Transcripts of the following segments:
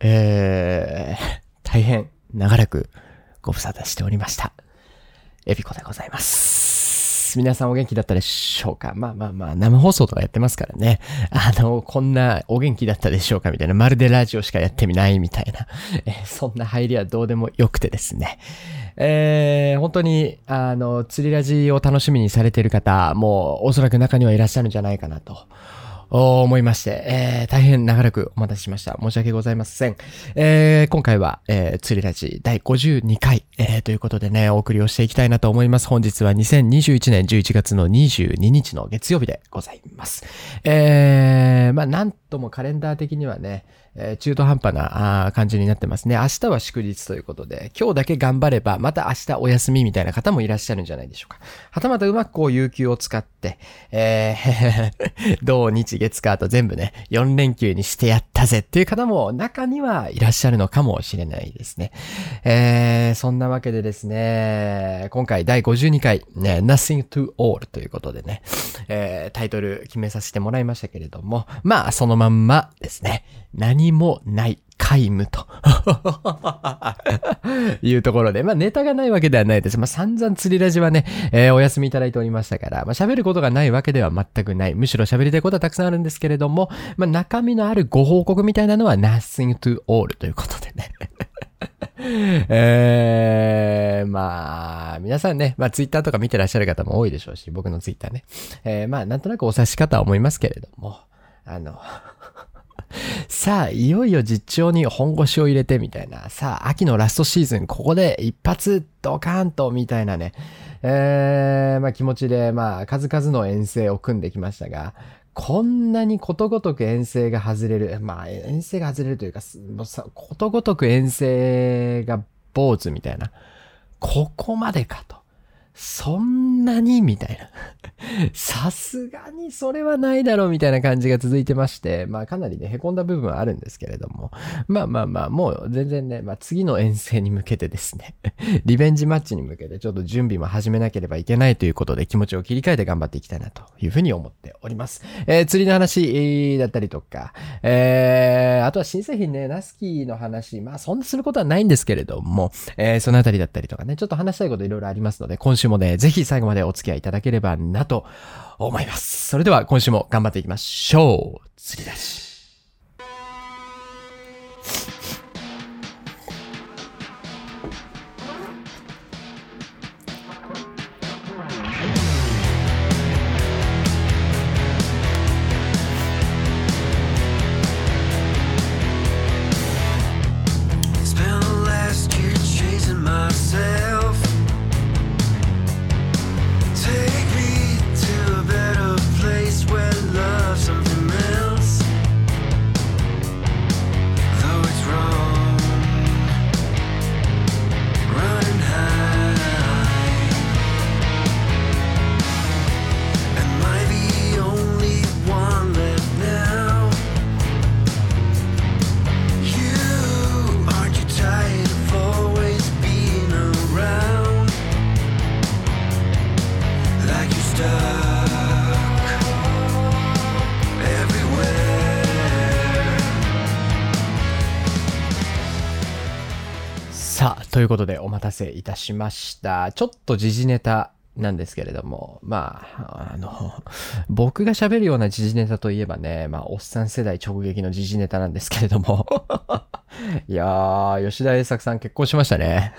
えー、大変長らくご無沙汰しておりました。エビコでございます。皆さんお元気だったでしょうか？まあまあまあ、生放送とかやってますからね。あの、こんなお元気だったでしょうかみたいな、まるでラジオしかやってみないみたいな。えそんな入りはどうでもよくてですね。えー、本当に、あの、釣りラジを楽しみにされている方、もうおそらく中にはいらっしゃるんじゃないかなと。思いまして、えー、大変長らくお待たせしました。申し訳ございません。えー、今回は、えー、釣りラジ第52回、えー、ということでね、お送りをしていきたいなと思います。本日は2021年11月の22日の月曜日でございます。えー、まあ、なんともカレンダー的にはね、え中途半端なあ感じになってますね。明日は祝日ということで、今日だけ頑張れば、また明日お休みみたいな方もいらっしゃるんじゃないでしょうか。はたまたうまくこう、有給を使って、えー、土日月火と全部ね、4連休にしてやったぜっていう方も中にはいらっしゃるのかもしれないですね。えー、そんなわけでですね、今回第52回、ね、Nothing to All ということでね、えー、タイトル決めさせてもらいましたけれども、まあ、そのまんまですね、何もない皆無と いうところで、まあネタがないわけではないです。まあ散々釣りラジはね、えーお休みいただいておりましたから、まあ喋ることがないわけでは全くない。むしろ喋りたいことはたくさんあるんですけれども、まあ中身のあるご報告みたいなのは nothing to all ということでね。えー、まあ、皆さんね、まあツイッターとか見てらっしゃる方も多いでしょうし、僕のツイッターね。えー、まあなんとなくお察し方は思いますけれども、あの、さあ、いよいよ実調に本腰を入れてみたいな。さあ、秋のラストシーズン、ここで一発ドカーンとみたいなね。えー、まあ気持ちで、まあ数々の遠征を組んできましたが、こんなにことごとく遠征が外れる。まあ遠征が外れるというか、もうさことごとく遠征が坊主みたいな。ここまでかと。そんなに？みたいな。さすがにそれはないだろうみたいな感じが続いてまして、まあかなりね、凹んだ部分はあるんですけれども、まあまあまあ、もう全然ね、まあ次の遠征に向けてですね、リベンジマッチに向けてちょっと準備も始めなければいけないということで気持ちを切り替えて頑張っていきたいなというふうに思っております。えー釣りの話だったりとか、えー、あとは新製品ね、ナスキーの話、まあそんなすることはないんですけれども、えーそのあたりだったりとかね、ちょっと話したいこといろいろありますので、今週もね、ぜひ最後までお付き合いいただければなと思います。それでは今週も頑張っていきましょう。釣り出し。待たせいたしました。ちょっと時事ネタなんですけれども、まあ、あの、僕が喋るような時事ネタといえばね、まあ、おっさん世代直撃の時事ネタなんですけれども、いやー、吉田栄作さん結婚しましたね。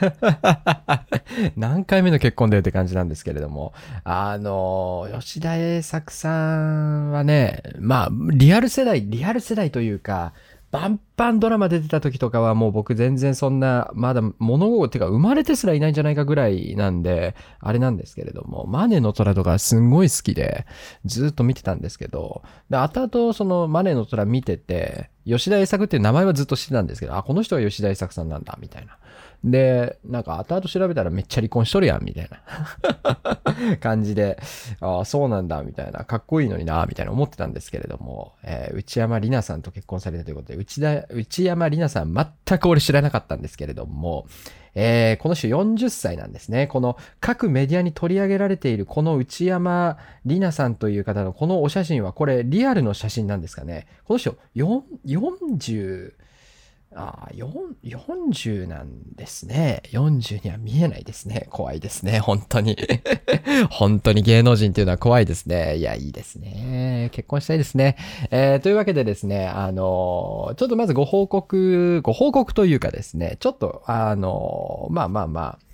何回目の結婚だよって感じなんですけれども、あの、吉田栄作さんはね、まあ、リアル世代、リアル世代というか、バンバンドラマ出てた時とかはもう僕全然そんな、まだ物語っていうか生まれてすらいないんじゃないかぐらいなんで、あれなんですけれども、マネの虎とかすんごい好きで、ずっと見てたんですけど、で、後々そのマネの虎見てて、吉田栄作っていう名前はずっと知ってたんですけど、あ、この人は吉田栄作さんなんだ、みたいな。で、なんか後々調べたらめっちゃ離婚しとるやん、みたいな 感じで、ああ、そうなんだ、みたいな、かっこいいのにな、みたいな思ってたんですけれども、えー内山里奈さんと結婚されたということで、内田、内山里奈さん全く俺知らなかったんですけれども、えーこの人40歳なんですね。この各メディアに取り上げられているこの内山里奈さんという方のこのお写真はこれリアルの写真なんですかね。この人4 40ああ、40なんですね。40には見えないですね。怖いですね。本当に。本当に芸能人っていうのは怖いですね。いや、いいですね。結婚したいですね。えーというわけでですね、あの、ちょっとまずご報告、ご報告というかですね、ちょっと、あの、まあまあまあ、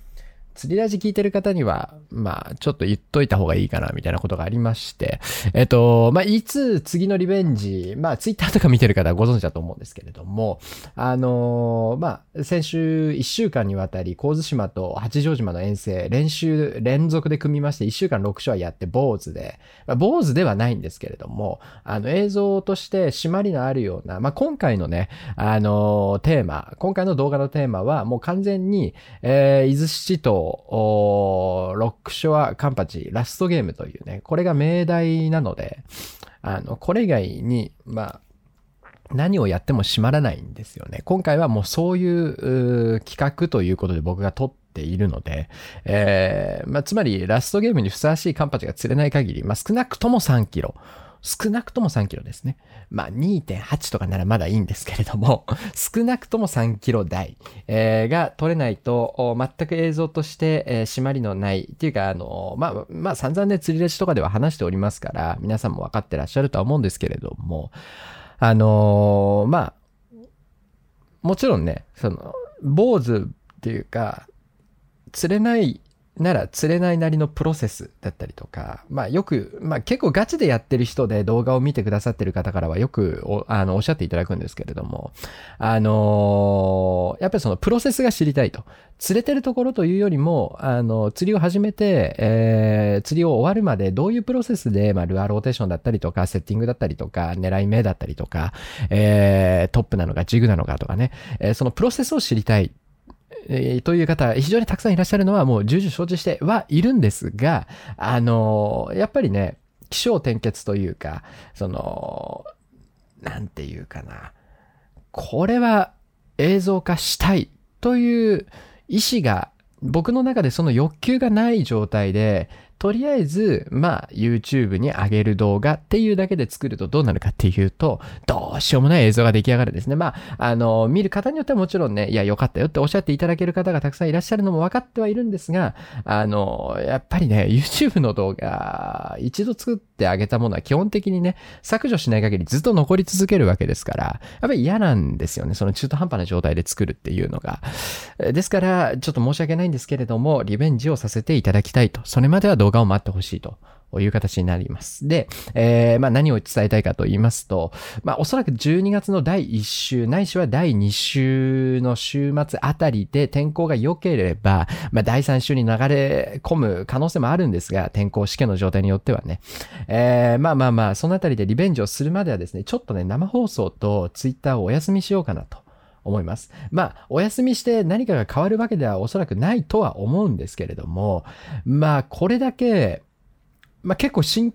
釣りラジ聞いてる方には、まあ、ちょっと言っといた方がいいかな、みたいなことがありまして、えっと、まあ、いつ次のリベンジ、まあ、ツイッターとか見てる方はご存知だと思うんですけれども、あのまあ、先週1週間にわたり、神津島と八丈島の遠征、練習、連続で組みまして、1週間6勝やって、坊主で、まあ、坊主ではないんですけれども、あの、映像として締まりのあるような、まあ、今回のね、あのテーマ、今回の動画のテーマは、もう完全に、えー、伊豆七島、ロックショアカンパチ、ラストゲームというね、これが命題なので、あの、これ以外に、まあ、何をやっても閉まらないんですよね。今回はもうそういう企画ということで僕が撮っているので、えーまあ、つまりラストゲームにふさわしいカンパチが釣れない限り、まあ、少なくとも3キロ。少なくとも3キロですね。まあ2.8とかならまだいいんですけれども、少なくとも3キロ台、えーが取れないと、全く映像として、えー締まりのない、っていうか、あの、まあ、まあ散々ね、釣りレジとかでは話しておりますから、皆さんも分かってらっしゃるとは思うんですけれども、あのーまあ、もちろんね、その、坊主っていうか、釣れないなら釣れないなりのプロセスだったりとか、まあよく、まあ結構ガチでやってる人で動画を見てくださってる方からはよくおあのおっしゃっていただくんですけれども、あのーやっぱりそのプロセスが知りたいと。釣れてるところというよりも、あの、釣りを始めて、えー釣りを終わるまでどういうプロセスで、まあルアーローテーションだったりとか、セッティングだったりとか、狙い目だったりとか、えートップなのかジグなのかとかね、えーそのプロセスを知りたいえーという方、非常にたくさんいらっしゃるのはもう重々承知してはいるんですが、あのーやっぱりね、気象転結というか、その、なんていうかな、これは映像化したいという意思が、僕の中でその欲求がない状態で、とりあえず、まあ、YouTube に上げる動画っていうだけで作るとどうなるかっていうと、どうしようもない映像が出来上がるんですね。まあ、あの、見る方によってはもちろんね、いや、よかったよっておっしゃっていただける方がたくさんいらっしゃるのも分かってはいるんですが、あの、やっぱりね、YouTube の動画、一度作ってあげたものは基本的にね、削除しない限りずっと残り続けるわけですから、やっぱり嫌なんですよね。その中途半端な状態で作るっていうのが。ですから、ちょっと申し訳ないんですけれども、リベンジをさせていただきたいと。それまでは動画を待ってほしいと。いう形になります。で、えーまあ何を伝えたいかと言いますと、まあおそらく12月の第1週、ないしは第2週の週末あたりで天候が良ければ、まあ第3週に流れ込む可能性もあるんですが、天候試験の状態によってはね。えーまあまあまあ、そのあたりでリベンジをするまではですね、ちょっとね、生放送とツイッターをお休みしようかなと。思います。まあ、お休みして何かが変わるわけではおそらくないとは思うんですけれども、まあ、これだけ、まあ結構新、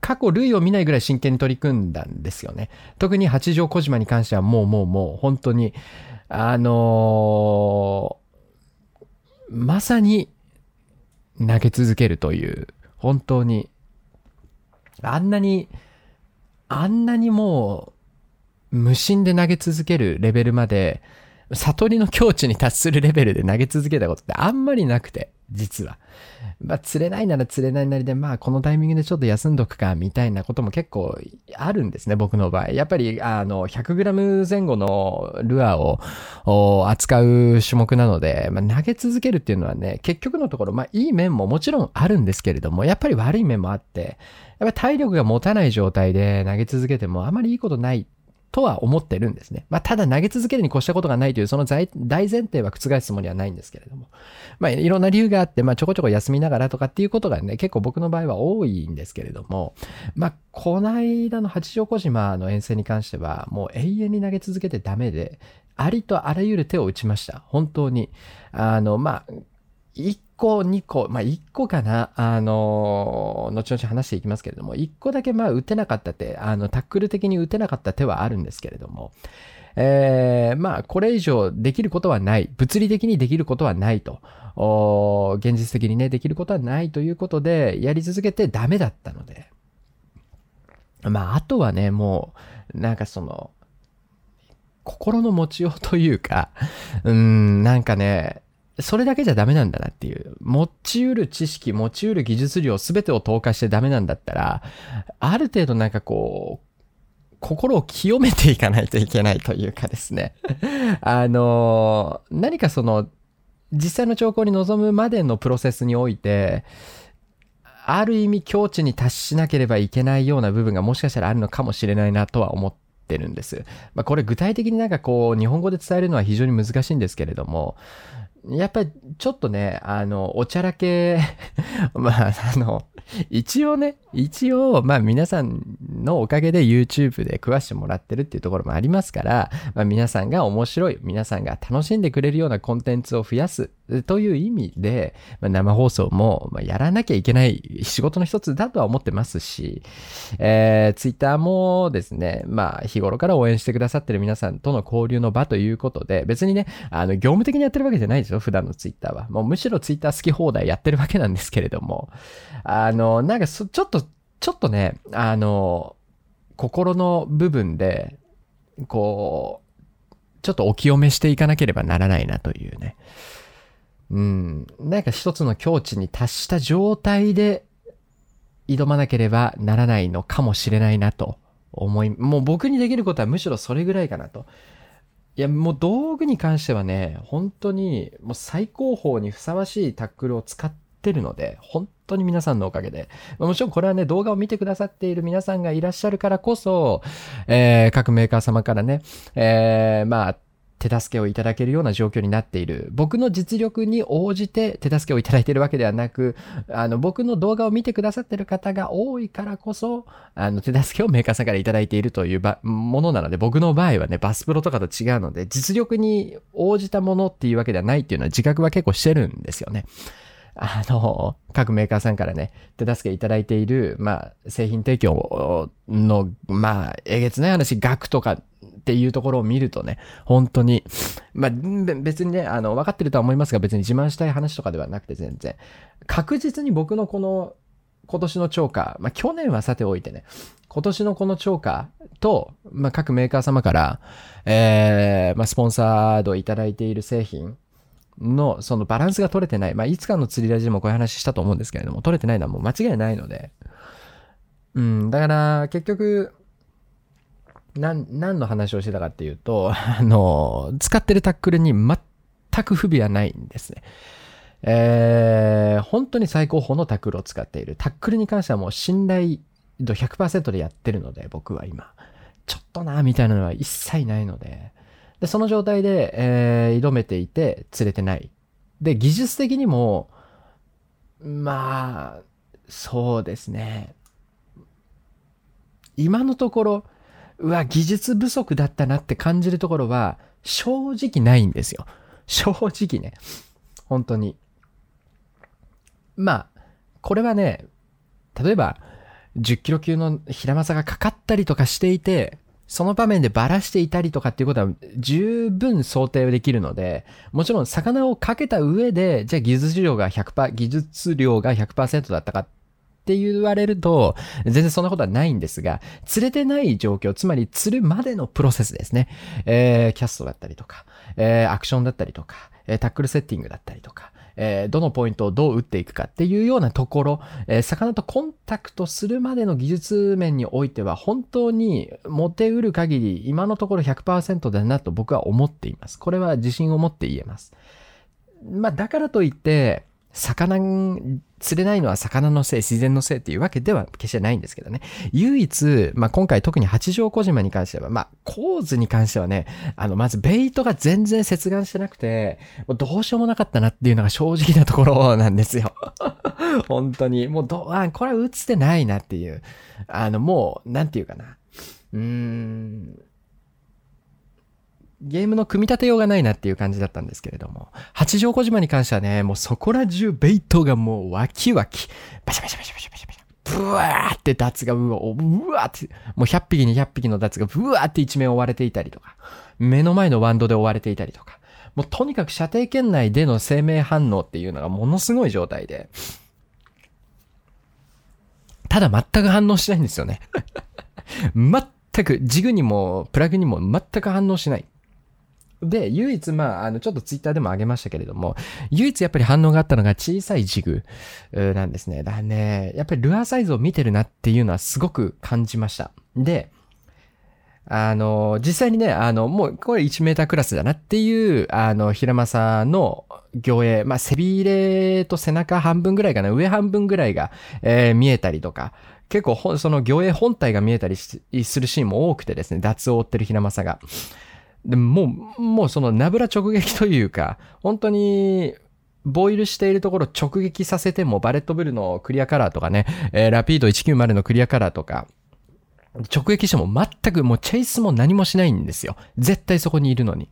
過去類を見ないぐらい真剣に取り組んだんですよね。特に八丈小島に関してはもうもうもう本当に、あのーまさに投げ続けるという、本当に、あんなに、あんなにもう無心で投げ続けるレベルまで、悟りの境地に達するレベルで投げ続けたことってあんまりなくて、実は。まあ、釣れないなら釣れないなりで、まあ、このタイミングでちょっと休んどくか、みたいなことも結構あるんですね、僕の場合。やっぱり、あの、100g 前後のルアーを扱う種目なので、まあ、投げ続けるっていうのはね、結局のところ、まあ、いい面ももちろんあるんですけれども、やっぱり悪い面もあって、やっぱ体力が持たない状態で投げ続けてもあまりいいことないとは思ってるんですね。まあ、ただ投げ続けるに越したことがないという、その大前提は覆すつもりはないんですけれども。まあ、いろんな理由があって、まあ、ちょこちょこ休みながらとかっていうことがね、結構僕の場合は多いんですけれども、まあ、この間の八丈小島の遠征に関しては、もう永遠に投げ続けてダメで、ありとあらゆる手を打ちました。本当に。あの、まあ、1個、2個、まあ1個かな、あの、後々話していきますけれども、1個だけまあ打てなかった手、あの、タックル的に打てなかった手はあるんですけれども、えー、まあこれ以上できることはない、物理的にできることはないと、現実的にね、できることはないということで、やり続けてダメだったので、まああとはね、もう、なんかその、心の持ちようというか、うん、なんかね、それだけじゃダメなんだなっていう。持ち得る知識、持ち得る技術量全てを投下してダメなんだったら、ある程度なんかこう、心を清めていかないといけないというかですね。あの、何かその、実際の兆候に臨むまでのプロセスにおいて、ある意味境地に達しなければいけないような部分がもしかしたらあるのかもしれないなとは思ってるんです。まあ、これ具体的になんかこう、日本語で伝えるのは非常に難しいんですけれども、やっぱりちょっとね、あの、おちゃらけ、まあ、あの、一応ね、一応、まあ皆さんのおかげで YouTube で食わしてもらってるっていうところもありますから、まあ皆さんが面白い、皆さんが楽しんでくれるようなコンテンツを増やすという意味で、まあ、生放送もまあやらなきゃいけない仕事の一つだとは思ってますし、えー、Twitter もですね、まあ日頃から応援してくださってる皆さんとの交流の場ということで、別にね、あの、業務的にやってるわけじゃないですよ、普段の Twitter は。もうむしろ Twitter 好き放題やってるわけなんですけれども、あの、なんか、ちょっと、ちょっとね、あの、心の部分で、こう、ちょっとお清めしていかなければならないなというね。うん。なんか一つの境地に達した状態で挑まなければならないのかもしれないなと思い、もう僕にできることはむしろそれぐらいかなと。いや、もう道具に関してはね、本当にもう最高峰にふさわしいタックルを使ってるので、本当に皆さんのおかげで。もちろんこれはね、動画を見てくださっている皆さんがいらっしゃるからこそ、えー各メーカー様からね、えーまあ、手助けをいただけるような状況になっている。僕の実力に応じて手助けをいただいているわけではなく、あの、僕の動画を見てくださっている方が多いからこそ、あの、手助けをメーカーさんからいただいているというばものなので、僕の場合はね、バスプロとかと違うので、実力に応じたものっていうわけではないっていうのは自覚は結構してるんですよね。あの、各メーカーさんからね、手助けいただいている、まあ、製品提供の、まあ、えげつない話、額とかっていうところを見るとね、本当に、まあ、別にね、あの、分かってるとは思いますが、別に自慢したい話とかではなくて全然、確実に僕のこの、今年の超過、まあ、去年はさておいてね、今年のこの超過と、まあ、各メーカー様から、えー、まあ、スポンサードいただいている製品の、そのバランスが取れてない。まあ、いつかの釣りラジでもこういう話したと思うんですけれども、取れてないのはもう間違いないので。うん、だから、結局、何の話をしてたかっていうと、あの、使ってるタックルに全く不備はないんですね。えー、本当に最高峰のタックルを使っている。タックルに関してはもう信頼度100%でやってるので、僕は今。ちょっとな、みたいなのは一切ないので。で、その状態で、えー挑めていて、釣れてない。で、技術的にも、まあ、そうですね。今のところ、うわ、技術不足だったなって感じるところは、正直ないんですよ。正直ね。本当に。まあ、これはね、例えば、10キロ級の平正がかかったりとかしていて、その場面でバラしていたりとかっていうことは十分想定できるので、もちろん魚をかけた上で、じゃあ技術量が100%、技術量が100%だったかっって言われると、全然そんなことはないんですが、釣れてない状況、つまり釣るまでのプロセスですね。えー、キャストだったりとか、えー、アクションだったりとか、えータックルセッティングだったりとか、えーどのポイントをどう打っていくかっていうようなところ、えー魚とコンタクトするまでの技術面においては本当に持てうる限り今のところ100%だなと僕は思っています。これは自信を持って言えます。まあだからといって、魚、釣れないのは魚のせい、自然のせいっていうわけでは決してないんですけどね。唯一、まあ今回特に八丈小島に関しては、まあ構図に関してはね、あの、まずベイトが全然接岸してなくて、もうどうしようもなかったなっていうのが正直なところなんですよ。本当に。もうど、あ、これは映ってないなっていう。あの、もう、なんていうかな。うーん。ゲームの組み立てようがないなっていう感じだったんですけれども、八丈小島に関してはね、もうそこら中ベイトがもうワキワキ、バシャバシャバシャバシャバシャ、ブワーってダツがうわ、うわーって、もう100匹200匹のダツがブワーって一面追われていたりとか、目の前のワンドで追われていたりとか、もうとにかく射程圏内での生命反応っていうのがものすごい状態で、ただ全く反応しないんですよね。全く、ジグにもプラグにも全く反応しない。で、唯一、まあ、あの、ちょっとツイッターでも上げましたけれども、唯一やっぱり反応があったのが小さいジグなんですね。だね、やっぱりルアーサイズを見てるなっていうのはすごく感じました。で、あの、実際にね、あの、もう、これ1メータークラスだなっていう、あの、平正の魚影、まあ、背びれと背中半分ぐらいかな、上半分ぐらいが、えー見えたりとか、結構、その魚影本体が見えたりするシーンも多くてですね、脱を追ってる平正が。でももう、そのナブラ直撃というか、本当に、ボイルしているところ直撃させても、バレットブルのクリアカラーとかね、えーラピード190のクリアカラーとか、直撃しても全くもうチェイスも何もしないんですよ。絶対そこにいるのに。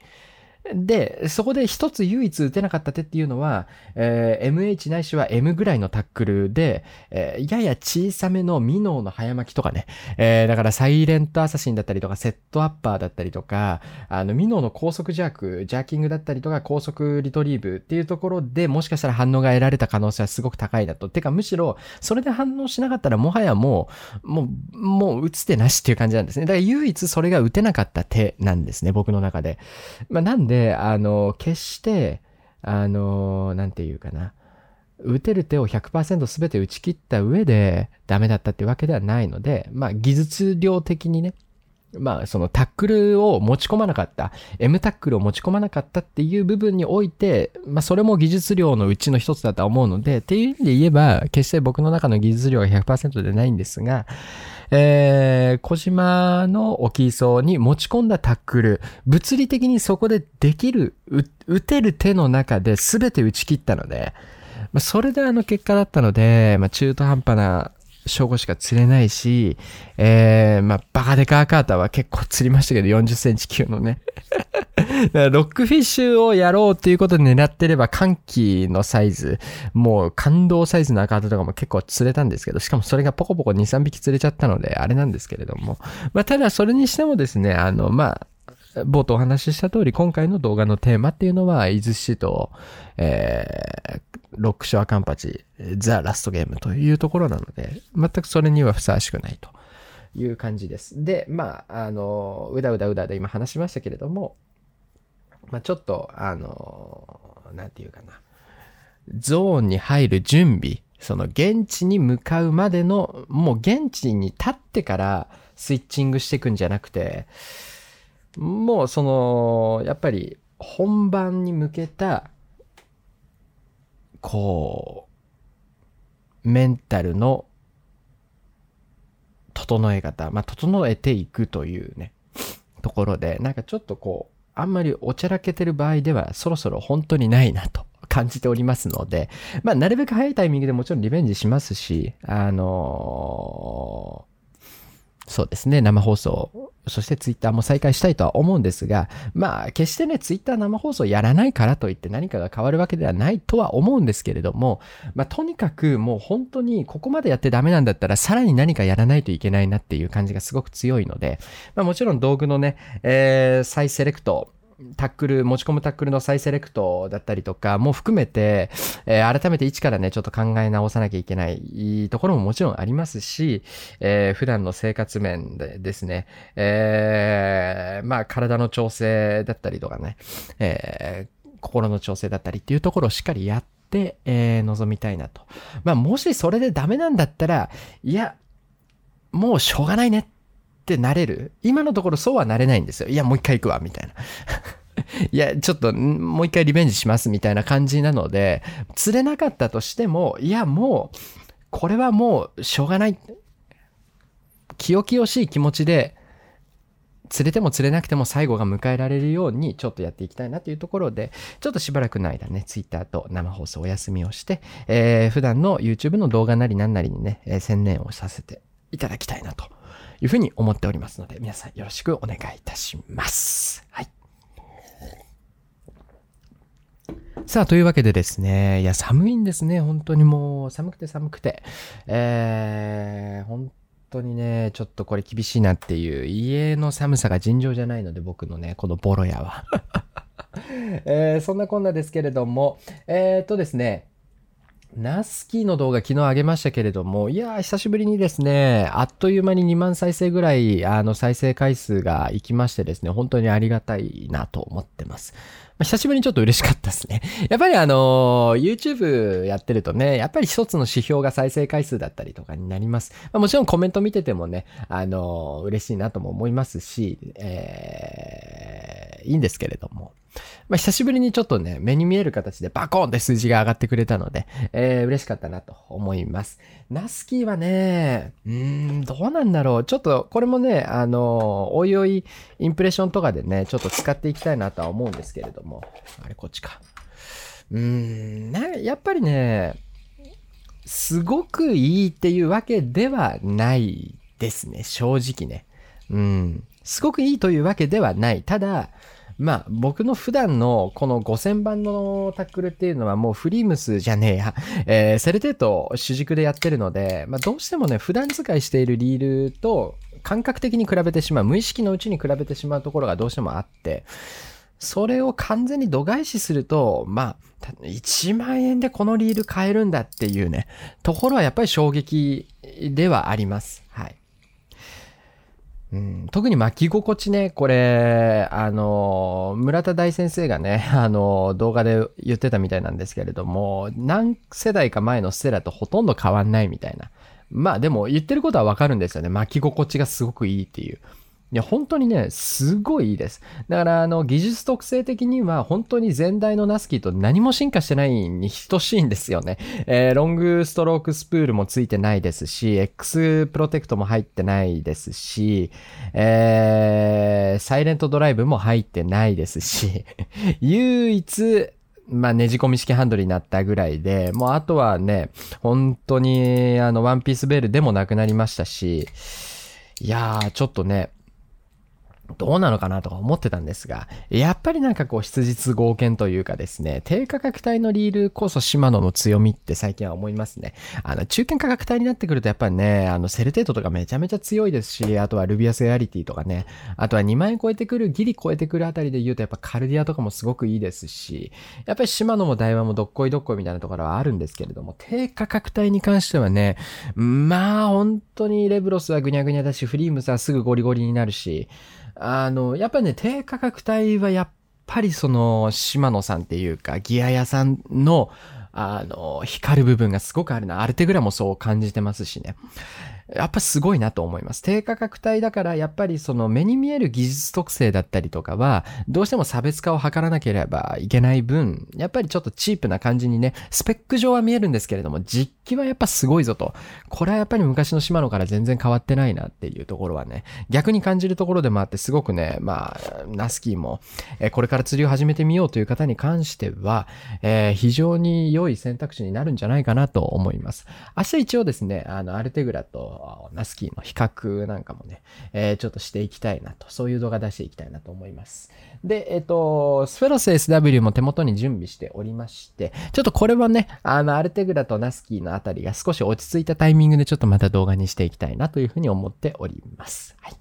で、そこで一つ唯一打てなかった手っていうのは、えー MH ないしは M ぐらいのタックルで、えーやや小さめのミノーの早巻きとかね、えーだからサイレントアサシンだったりとか、セットアッパーだったりとか、あの、ミノーの高速ジャーク、ジャーキングだったりとか、高速リトリーブっていうところでもしかしたら反応が得られた可能性はすごく高いなと。てか、むしろ、それで反応しなかったらもはやもう、もう、もう打つ手なしっていう感じなんですね。だから唯一それが打てなかった手なんですね、僕の中で。まあ、なんで、あの、決して、あの、なんていうかな。打てる手を100%全て打ち切った上でダメだったってわけではないので、まあ技術量的にね、まあそのタックルを持ち込まなかった、M タックルを持ち込まなかったっていう部分において、まあそれも技術量のうちの一つだとは思うので、っていう意味で言えば、決して僕の中の技術量が100%でないんですが、えー、小島の沖磯に持ち込んだタックル、物理的にそこでできる、打てる手の中で全て打ち切ったので、まあ、それであの結果だったので、まあ、中途半端な証拠しか釣れないし、えー、まあ、バカデカーカーターは結構釣りましたけど、40センチ級のね。ロックフィッシュをやろうっていうことで狙ってれば、寒気のサイズ、もう感動サイズの赤旗とかも結構釣れたんですけど、しかもそれがポコポコ2、3匹釣れちゃったので、あれなんですけれども。まあ、ただそれにしてもですね、あの、まあ、冒頭お話しした通り、今回の動画のテーマっていうのは、伊豆市と、えー、ロックショアカンパチ、ザ・ラストゲームというところなので、全くそれにはふさわしくないという感じです。で、まあ、あの、うだうだうだで今話しましたけれども、まあ、ちょっと、あの、なんていうかな、ゾーンに入る準備、その現地に向かうまでの、もう現地に立ってからスイッチングしていくんじゃなくて、もうその、やっぱり本番に向けた、こう、メンタルの整え方、まあ、整えていくというね、ところで、なんかちょっとこう、あんまりおちゃらけてる場合では、そろそろ本当にないなと感じておりますので、まあ、なるべく早いタイミングでもちろんリベンジしますし、あのーそうですね、生放送、そしてツイッターも再開したいとは思うんですが、まあ、決してね、ツイッター生放送やらないからといって何かが変わるわけではないとは思うんですけれども、まあ、とにかくもう本当にここまでやってダメなんだったら、さらに何かやらないといけないなっていう感じがすごく強いので、まあ、もちろん道具のね、えー再セレクト、タックル、持ち込むタックルの再セレクトだったりとかも含めて、えー改めて一からね、ちょっと考え直さなきゃいけないところももちろんありますし、えー普段の生活面でですね、えーまあ体の調整だったりとかね、え心の調整だったりっていうところをしっかりやって、えー臨みたいなと。まあもしそれでダメなんだったら、いや、もうしょうがないねってなれる？今のところそうはなれないんですよ。いや、もう一回行くわ、みたいな。いや、ちょっと、もう一回リベンジします、みたいな感じなので、釣れなかったとしても、いや、もう、これはもう、しょうがない。清々しい気持ちで、釣れても釣れなくても最後が迎えられるようにちょっとやっていきたいなというところで、ちょっとしばらくの間ね、ツイッターと生放送お休みをして、えー普段の YouTube の動画なりなんなりにね、えー専念をさせていただきたいなというふうに思っておりますので、皆さんよろしくお願いいたします。はい。さあ、というわけでですね、いや、寒いんですね、本当にもう、寒くて寒くて、えー、本当にね、ちょっとこれ厳しいなっていう、家の寒さが尋常じゃないので、僕のね、このボロ屋は。えーそんなこんなですけれども、えー、っとですね、ナスキーの動画昨日上げましたけれども、いやー、久しぶりにですね、あっという間に2万再生ぐらい、あの、再生回数がいきましてですね、本当にありがたいなと思ってます。ま久しぶりにちょっと嬉しかったですね。やっぱりあのー YouTube やってるとね、やっぱり一つの指標が再生回数だったりとかになります。まあ、もちろんコメント見ててもね、あのー嬉しいなとも思いますし、えー、いいんですけれども。まあ、久しぶりにちょっとね、目に見える形でバコーンって数字が上がってくれたので、えー、嬉しかったなと思います。ナスキーはね、うーん、どうなんだろう。ちょっと、これもね、あの、おいおい、インプレッションとかでね、ちょっと使っていきたいなとは思うんですけれども。あれ、こっちか。うーん、な、やっぱりね、すごくいいっていうわけではないですね、正直ね。うん。すごくいいというわけではない。ただ、まあ、僕の普段のこの5000番のタックルっていうのはもうフリームスじゃねえや、えーセルテート主軸でやってるので、まあ、どうしてもね、普段使いしているリールと感覚的に比べてしまう、無意識のうちに比べてしまうところがどうしてもあって、それを完全に度外視すると、まあ、1万円でこのリール買えるんだっていうね、ところはやっぱり衝撃ではあります。はい。うん、特に巻き心地ね、これ、あの、村田大先生がね、あの、動画で言ってたみたいなんですけれども、何世代か前のステラとほとんど変わんないみたいな。まあでも言ってることはわかるんですよね。巻き心地がすごくいいっていう。いや、本当にね、すごいいいです。だから、あの、技術特性的には、本当に前代のナスキーと何も進化してないに等しいんですよね。えーロングストロークスプールもついてないですし、X プロテクトも入ってないですし、えーサイレントドライブも入ってないですし、唯一、まあ、ねじ込み式ハンドルになったぐらいで、もうあとはね、本当に、あの、ワンピースベールでもなくなりましたし、いやー、ちょっとね、どうなのかなとか思ってたんですが、やっぱりなんかこう、質実合憲というかですね、低価格帯のリールこそシマノの強みって最近は思いますね。あの、中堅価格帯になってくるとやっぱりね、あの、セルテートとかめちゃめちゃ強いですし、あとはルビアスエアリティとかね、あとは2万円超えてくる、ギリ超えてくるあたりで言うとやっぱカルディアとかもすごくいいですし、やっぱりシマノもダイワもどっこいどっこいみたいなところはあるんですけれども、低価格帯に関してはね、まあ本当にレブロスはぐにゃぐにゃだし、フリームスはすぐゴリゴリになるし、あの、やっぱりね、低価格帯はやっぱりその、島野さんっていうか、ギア屋さんの、あの、光る部分がすごくあるな。アルテグラもそう感じてますしね。やっぱすごいなと思います。低価格帯だから、やっぱりその目に見える技術特性だったりとかは、どうしても差別化を図らなければいけない分、やっぱりちょっとチープな感じにね、スペック上は見えるんですけれども、実機はやっぱすごいぞと。これはやっぱり昔の島野から全然変わってないなっていうところはね、逆に感じるところでもあって、すごくね、まあ、ナスキーも、えこれから釣りを始めてみようという方に関しては、えー非常に良い選択肢になるんじゃないかなと思います。明日一応ですね、あの、アルテグラとナスキーの比較なんかもね、えーちょっとしていきたいなと、そういう動画出していきたいなと思います。で、えっ、と、スフェロス SW も手元に準備しておりまして、ちょっとこれはね、あの、アルテグラとナスキーのあたりが少し落ち着いたタイミングでちょっとまた動画にしていきたいなというふうに思っております。はい。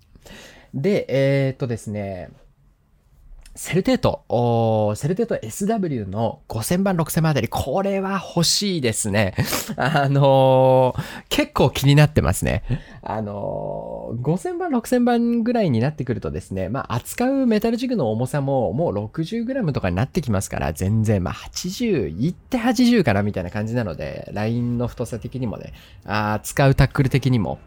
で、えっ、とですね、セルテート、おーセルテート SW の5000番、6000番あたり、これは欲しいですね。あのー結構気になってますね。あのー5000番、6000番ぐらいになってくるとですね、まあ、扱うメタルジグの重さももう 60g とかになってきますから、全然、まあ、80、いって80かなみたいな感じなので、ラインの太さ的にもね、あ使うタックル的にも、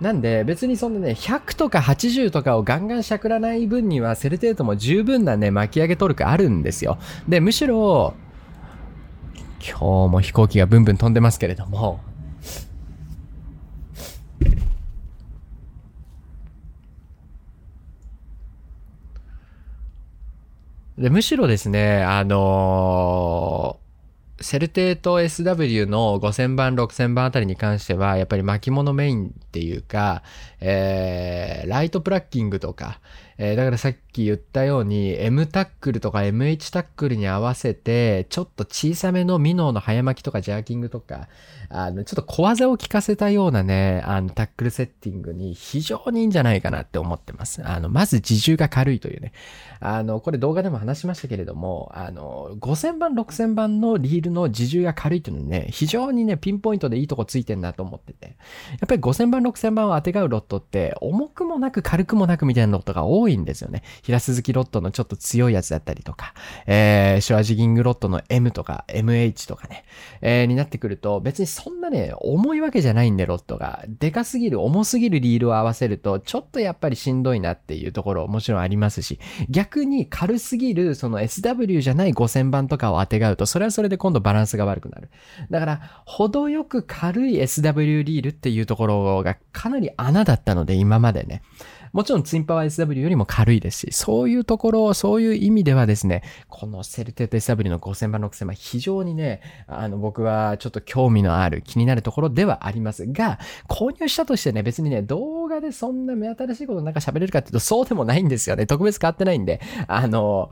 なんで別にそんなね、100とか80とかをガンガンしゃくらない分にはセルテートも十分なね、巻き上げトルクあるんですよ。で、むしろ、今日も飛行機がブンブン飛んでますけれども、で、むしろですね、あのーセルテート SW の5000番、6000番あたりに関しては、やっぱり巻物メインっていうか、えー、ライトプラッキングとか、えーだからさっき言ったように M タックルとか MH タックルに合わせて、ちょっと小さめのミノーの早巻きとかジャーキングとか、あの、ちょっと小技を効かせたようなね、あの、タックルセッティングに非常にいいんじゃないかなって思ってます。あの、まず自重が軽いというね。あの、これ動画でも話しましたけれども、あの、5000番、6000番のリールの自重が軽いっていうのにね、非常にね、ピンポイントでいいとこついてんなと思ってて。やっぱり5000番、6000番を当てがうロットって、重くもなく軽くもなくみたいなロットが多いんですよね。平鈴木ロットのちょっと強いやつだったりとか、えー、シュワジギングロットの M とか MH とかね、えー、になってくると、別にそそんなね、重いわけじゃないんで、ロットが。でかすぎる、重すぎるリールを合わせると、ちょっとやっぱりしんどいなっていうところもちろんありますし、逆に軽すぎる、その SW じゃない5000番とかを当てがうと、それはそれで今度バランスが悪くなる。だから、程よく軽い SW リールっていうところがかなり穴だったので、今までね。もちろんツインパワー SW よりも軽いですし、そういうところ、そういう意味ではですね、このセルテッド SW の5000番、6000番、非常にね、あの、僕はちょっと興味のある、気になるところではありますが、購入したとしてね、別にね、動画でそんな目新しいことなんか喋れるかっていうと、そうでもないんですよね。特別変わってないんで、あの、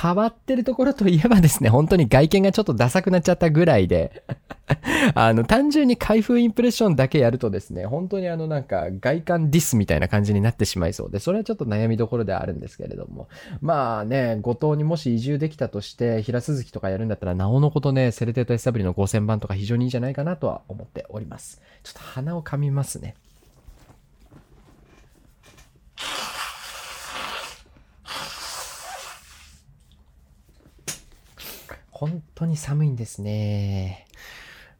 変わってるところといえばですね、本当に外見がちょっとダサくなっちゃったぐらいで、あの、単純に開封インプレッションだけやるとですね、本当にあのなんか外観ディスみたいな感じになってしまいそうで、それはちょっと悩みどころではあるんですけれども。まあね、五島にもし移住できたとして、平鈴木とかやるんだったら、なおのことね、セルテート SW の5000番とか非常にいいんじゃないかなとは思っております。ちょっと鼻を噛みますね。本当に寒いんですね。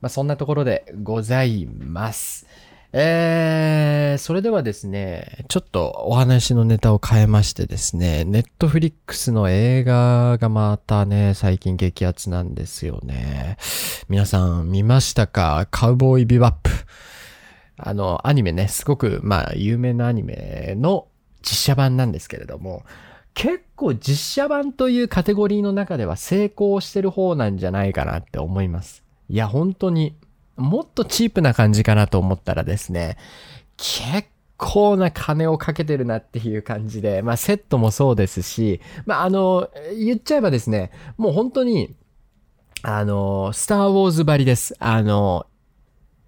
まあ、そんなところでございます。えー、それではですね、ちょっとお話のネタを変えましてですね、ネットフリックスの映画がまたね、最近激アツなんですよね。皆さん見ましたか？カウボーイビバップ。あの、アニメね、すごく、まあ、有名なアニメの実写版なんですけれども、結構実写版というカテゴリーの中では成功してる方なんじゃないかなって思います。いや、本当に、もっとチープな感じかなと思ったらですね、結構な金をかけてるなっていう感じで、まあセットもそうですし、まああの、言っちゃえばですね、もう本当に、あの、スターウォーズばりです。あの、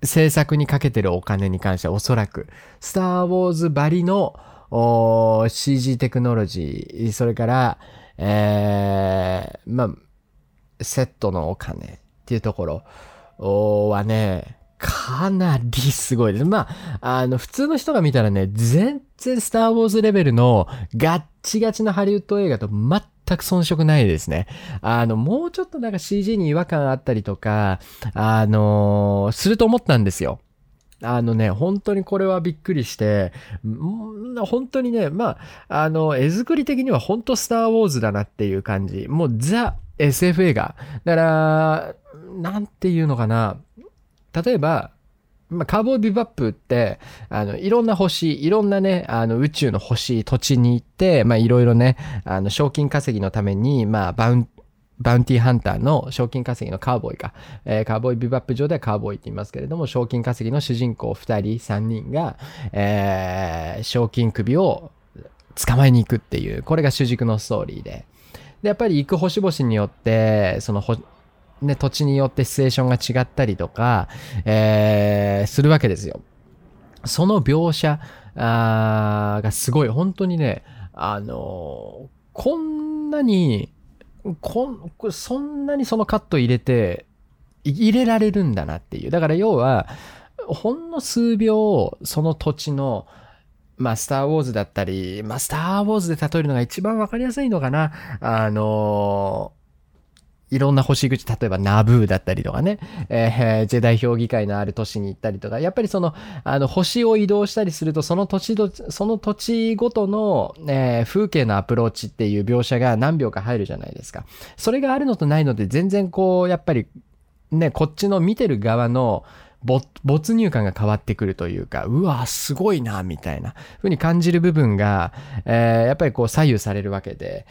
制作にかけてるお金に関してはおそらく、スター・ウォーズばりの CG テクノロジー、それから、えー、まあ、セットのお金っていうところはね、かなりすごいです。まあ、あの、普通の人が見たらね、全然スター・ウォーズレベルのガッチガチのハリウッド映画と全く遜色ないですね。あの、もうちょっとなんか CG に違和感あったりとか、あのすると思ったんですよ。あのね、本当にこれはびっくりして、ん本当にね、まあ、あの、絵作り的には本当スター・ウォーズだなっていう感じ。もうザ・ SF 映画。だから、なんていうのかな。例えば、まあ、カーボーイビバップって、あの、いろんな星、いろんなね、あの、宇宙の星、土地に行って、まあ、いろいろね、あの、賞金稼ぎのために、まあ、バウン、バウンティーハンターの賞金稼ぎのカーボーイか。えーカーボーイビバップ上ではカーボーイって言いますけれども、賞金稼ぎの主人公2人、3人が、えー賞金首を捕まえに行くっていう、これが主軸のストーリーで。で、やっぱり行く星々によって、そのほ、ね、土地によってシチュエーションが違ったりとか、えーするわけですよ。その描写あーがすごい、本当にね、あのこんなに、こん、こそんなにそのカット入れて、入れられるんだなっていう。だから要は、ほんの数秒、その土地の、ま、スター・ウォーズだったり、ま、スター・ウォーズで例えるのが一番わかりやすいのかな。あのいろんな星口、例えばナブーだったりとかね、えージェダイ評議会のある都市に行ったりとか、やっぱりその、あの、星を移動したりすると、その土地ど、その土地ごとの、えー風景のアプローチっていう描写が何秒か入るじゃないですか。それがあるのとないので、全然こう、やっぱり、ね、こっちの見てる側の、没入感が変わってくるというか、うわ、すごいな、みたいな風に感じる部分が、えーやっぱりこう左右されるわけで、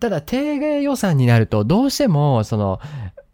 ただ低予算になるとどうしてもその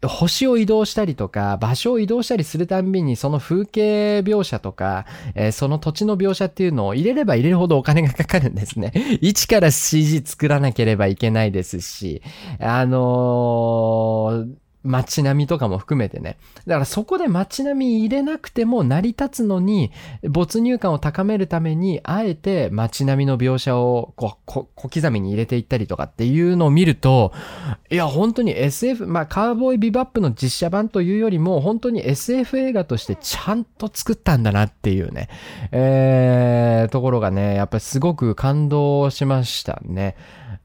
星を移動したりとか、場所を移動したりするたんびに、その風景描写とか、えーその土地の描写っていうのを入れれば入れるほどお金がかかるんですね。一から CG 作らなければいけないですし、あのー街並みとかも含めてね。だからそこで街並み入れなくても成り立つのに、没入感を高めるために、あえて街並みの描写をここ小刻みに入れていったりとかっていうのを見ると、いや、本当に SF、まあ、カーボーイビバップの実写版というよりも、本当に SF 映画としてちゃんと作ったんだなっていうね、えー、ところがね、やっぱりすごく感動しましたね。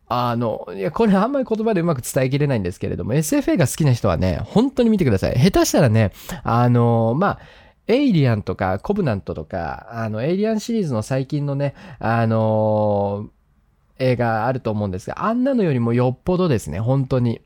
あの、いや、これあんまり言葉でうまく伝えきれないんですけれども、SF 映画好きな人はね、本当に見てください。下手したらね、あの、まあ、エイリアンとかコブナントとか、あの、エイリアンシリーズの最近のね、あの映画あると思うんですが、あんなのよりもよっぽどですね、本当に。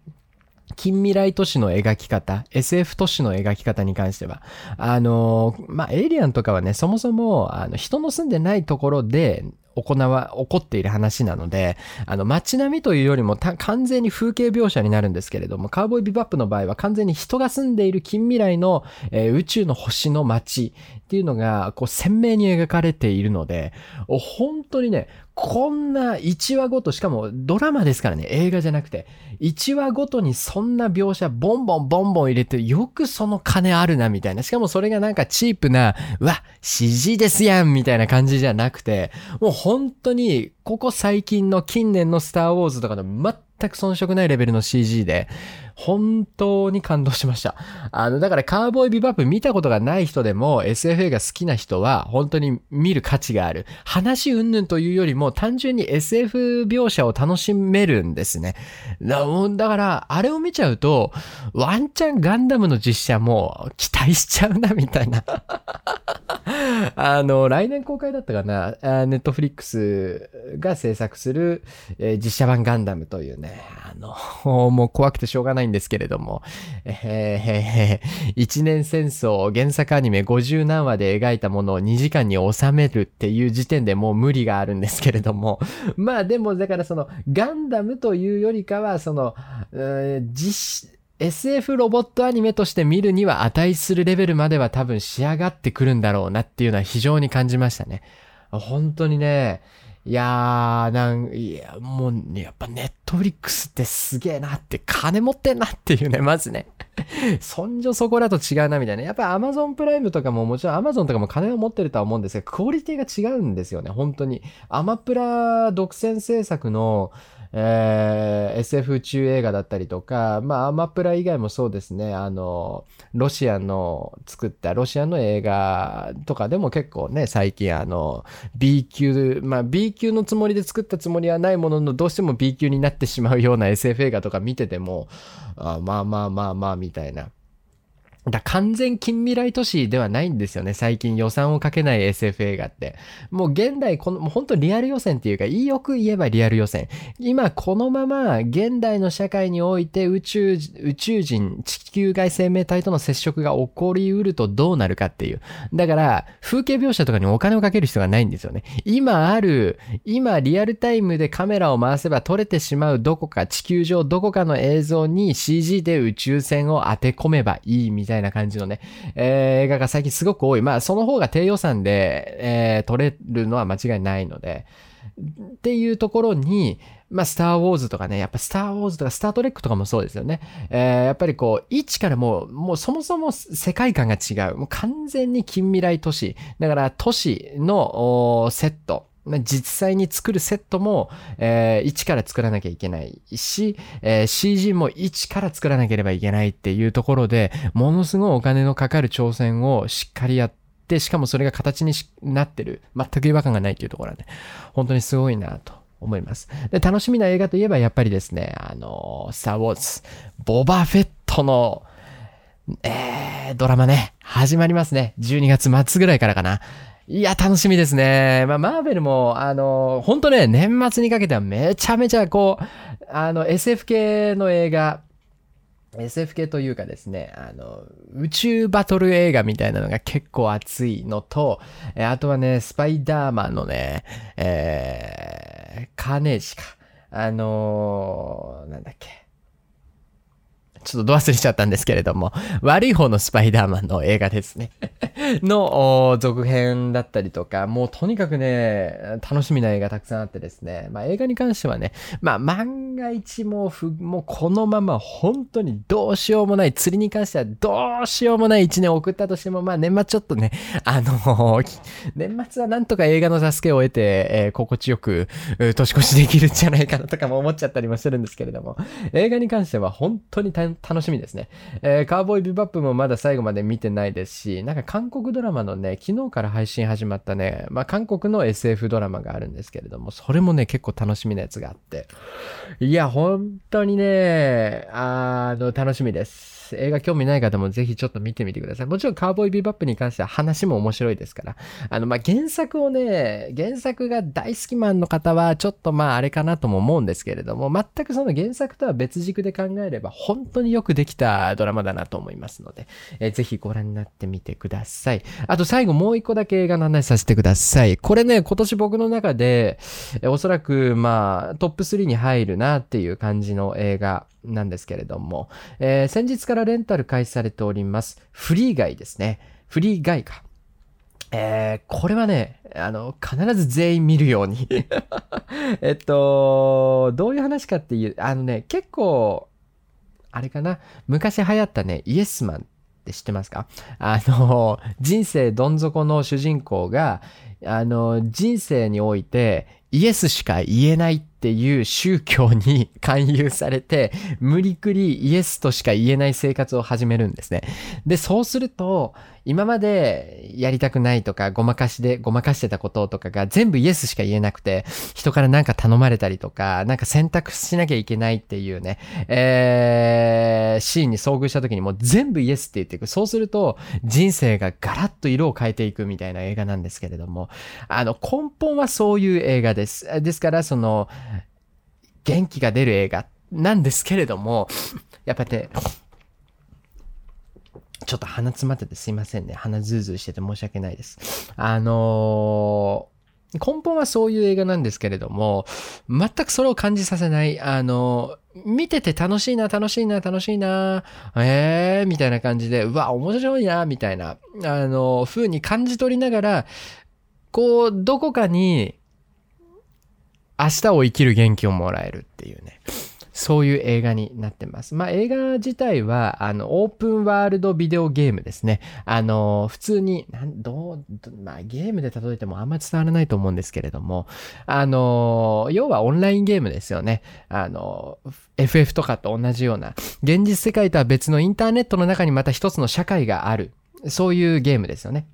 近未来都市の描き方、SF 都市の描き方に関しては、あのまあ、エイリアンとかはね、そもそも、あの、人の住んでないところで、行わ、起こっている話なので、あの、街並みというよりも完全に風景描写になるんですけれども、カウボーイビバップの場合は完全に人が住んでいる近未来の、えー宇宙の星の街っていうのが、こう、鮮明に描かれているので、本当にね、こんな1話ごと、しかもドラマですからね、映画じゃなくて、1話ごとにそんな描写ボンボンボンボン入れて、よくその金あるな、みたいな。しかもそれがなんかチープな、うわ、CG ですやん、みたいな感じじゃなくて、もう本当に、ここ最近の近年のスターウォーズとかの全く遜色ないレベルの CG で、本当に感動しました。あの、だからカーボーイビバップ見たことがない人でも SF 映画好きな人は本当に見る価値がある。話云々というよりも単純に SF 描写を楽しめるんですね。だだから、あれを見ちゃうと、ワンチャンガンダムの実写も期待しちゃうな、みたいな。あの、来年公開だったかな、ネットフリックスが制作する、えー実写版ガンダムというね、あの、もう怖くてしょうがないんですけれども、えー、一年戦争原作アニメ50何話で描いたものを2時間に収めるっていう時点でもう無理があるんですけれども、まあでもだからそのガンダムというよりかは、その、実 SF ロボットアニメとして見るには値するレベルまでは多分仕上がってくるんだろうなっていうのは非常に感じましたね。本当にね、いやー、なん、いや、もう、ね、やっぱネットフリックスってすげえなって、金持ってんなっていうね、まずね。そんじょそこらと違うなみたいな。やっぱアマゾンプライムとかももちろんアマゾンとかも金を持ってるとは思うんですが、クオリティが違うんですよね、本当に。アマプラ独占制作の、えー SF 中映画だったりとか、まあ、アマプラ以外もそうですね、あの、ロシアの作ったロシアの映画とかでも結構ね、最近あの、B 級、まあ B 級のつもりで作ったつもりはないものの、どうしても B 級になってしまうような SF 映画とか見てても、あまあまあまあまあ、みたいな。だ完全近未来都市ではないんですよね。最近予算をかけない SF 映画って。もう現代、この、もう本当リアル予選っていうか、よく言えばリアル予選。今このまま現代の社会において宇宙、宇宙人、地球外生命体との接触が起こりうるとどうなるかっていう。だから、風景描写とかにお金をかける必要がないんですよね。今ある、今リアルタイムでカメラを回せば撮れてしまうどこか、地球上どこかの映像に CG で宇宙船を当て込めばいいみたいなたいな感じのね、えー映画が最近すごく多い。まあ、その方が低予算で、えー撮れるのは間違いないので、っていうところに、まあ、スター・ウォーズとかね、やっぱスター・ウォーズとかスター・トレックとかもそうですよね。えーやっぱりこう、一からもう、もうそもそも世界観が違う。もう完全に近未来都市。だから都市のセット。実際に作るセットも、えー一から作らなきゃいけないし、えー CG も一から作らなければいけないっていうところで、ものすごいお金のかかる挑戦をしっかりやって、しかもそれが形になってる。全く違和感がないっていうところはね、本当にすごいなと思います。で、楽しみな映画といえばやっぱりですね、あのスター・ウォーズ、ボバフェットの、えー、ドラマね、始まりますね。12月末ぐらいからかな。いや、楽しみですね。まあ、マーベルも、あの、本当ね、年末にかけてはめちゃめちゃこう、あの、SF 系の映画、SF 系というかですね、あの、宇宙バトル映画みたいなのが結構熱いのと、えあとはね、スパイダーマンのね、えー、カネージか。あのーなんだっけ。ちょっとど忘れしちゃったんですけれども、悪い方のスパイダーマンの映画ですね。の続編だったりとか、もうとにかくね、楽しみな映画たくさんあってですね、まあ映画に関してはね、まあ万が一もうふ、もうこのまま本当にどうしようもない、釣りに関してはどうしようもない一年送ったとしても、まあ年末ちょっとね、あの 年末はなんとか映画の助けを得て、えー心地よく、年越しできるんじゃないかなとかも思っちゃったりもするんですけれども、映画に関しては本当に楽しみですね。えーカーボーイビバップもまだ最後まで見てないですし、なんか韓国国ドラマのね、昨日から配信始まったね、まあ韓国の SF ドラマがあるんですけれども、それもね、結構楽しみなやつがあって、いや、本当にね、あの、楽しみです。映画興味ない方もぜひちょっと見てみてください。もちろんカーボーイビバップに関しては話も面白いですから。あの、ま、原作をね、原作が大好きマンの方はちょっとまああれかなとも思うんですけれども、全くその原作とは別軸で考えれば本当によくできたドラマだなと思いますので、えーぜひご覧になってみてください。あと最後もう一個だけ映画の話させてください。これね、今年僕の中で、えおそらくまあトップ3に入るなっていう感じの映画なんですけれども、えー先日からレンタル開始されております、フリーガイですね。フリーガイか。えー、これはね、あの、必ず全員見るように。えっと、どういう話かっていう、あのね、結構、あれかな、昔流行ったね、イエスマンって知ってますか？あの、人生どん底の主人公が、あの、人生において、イエスしか言えないっっていう宗教に勧誘されて、無理くりイエスとしか言えない生活を始めるんですね。で、そうすると、今までやりたくないとか、ごまかしで、ごまかしてたこととかが全部イエスしか言えなくて、人からなんか頼まれたりとか、なんか選択しなきゃいけないっていうね、えー、シーンに遭遇した時にもう全部イエスって言っていく。そうすると、人生がガラッと色を変えていくみたいな映画なんですけれども、あの、根本はそういう映画です。ですから、その、元気が出る映画なんですけれども、やっぱね、ちょっと鼻詰まっててすいませんね。鼻ズーズーしてて申し訳ないです。あのー根本はそういう映画なんですけれども、全くそれを感じさせない、あの見てて楽しいな、楽しいな、楽しいな、えー、みたいな感じで、うわ、面白いな、みたいな、あのー風に感じ取りながら、こう、どこかに、明日を生きる元気をもらえるっていうね。そういう映画になってます。まあ映画自体は、あの、オープンワールドビデオゲームですね。あの、普通に、なんどう、まあゲームで例えてもあんまり伝わらないと思うんですけれども、あの、要はオンラインゲームですよね。あの、FF とかと同じような、現実世界とは別のインターネットの中にまた一つの社会がある。そういうゲームですよね。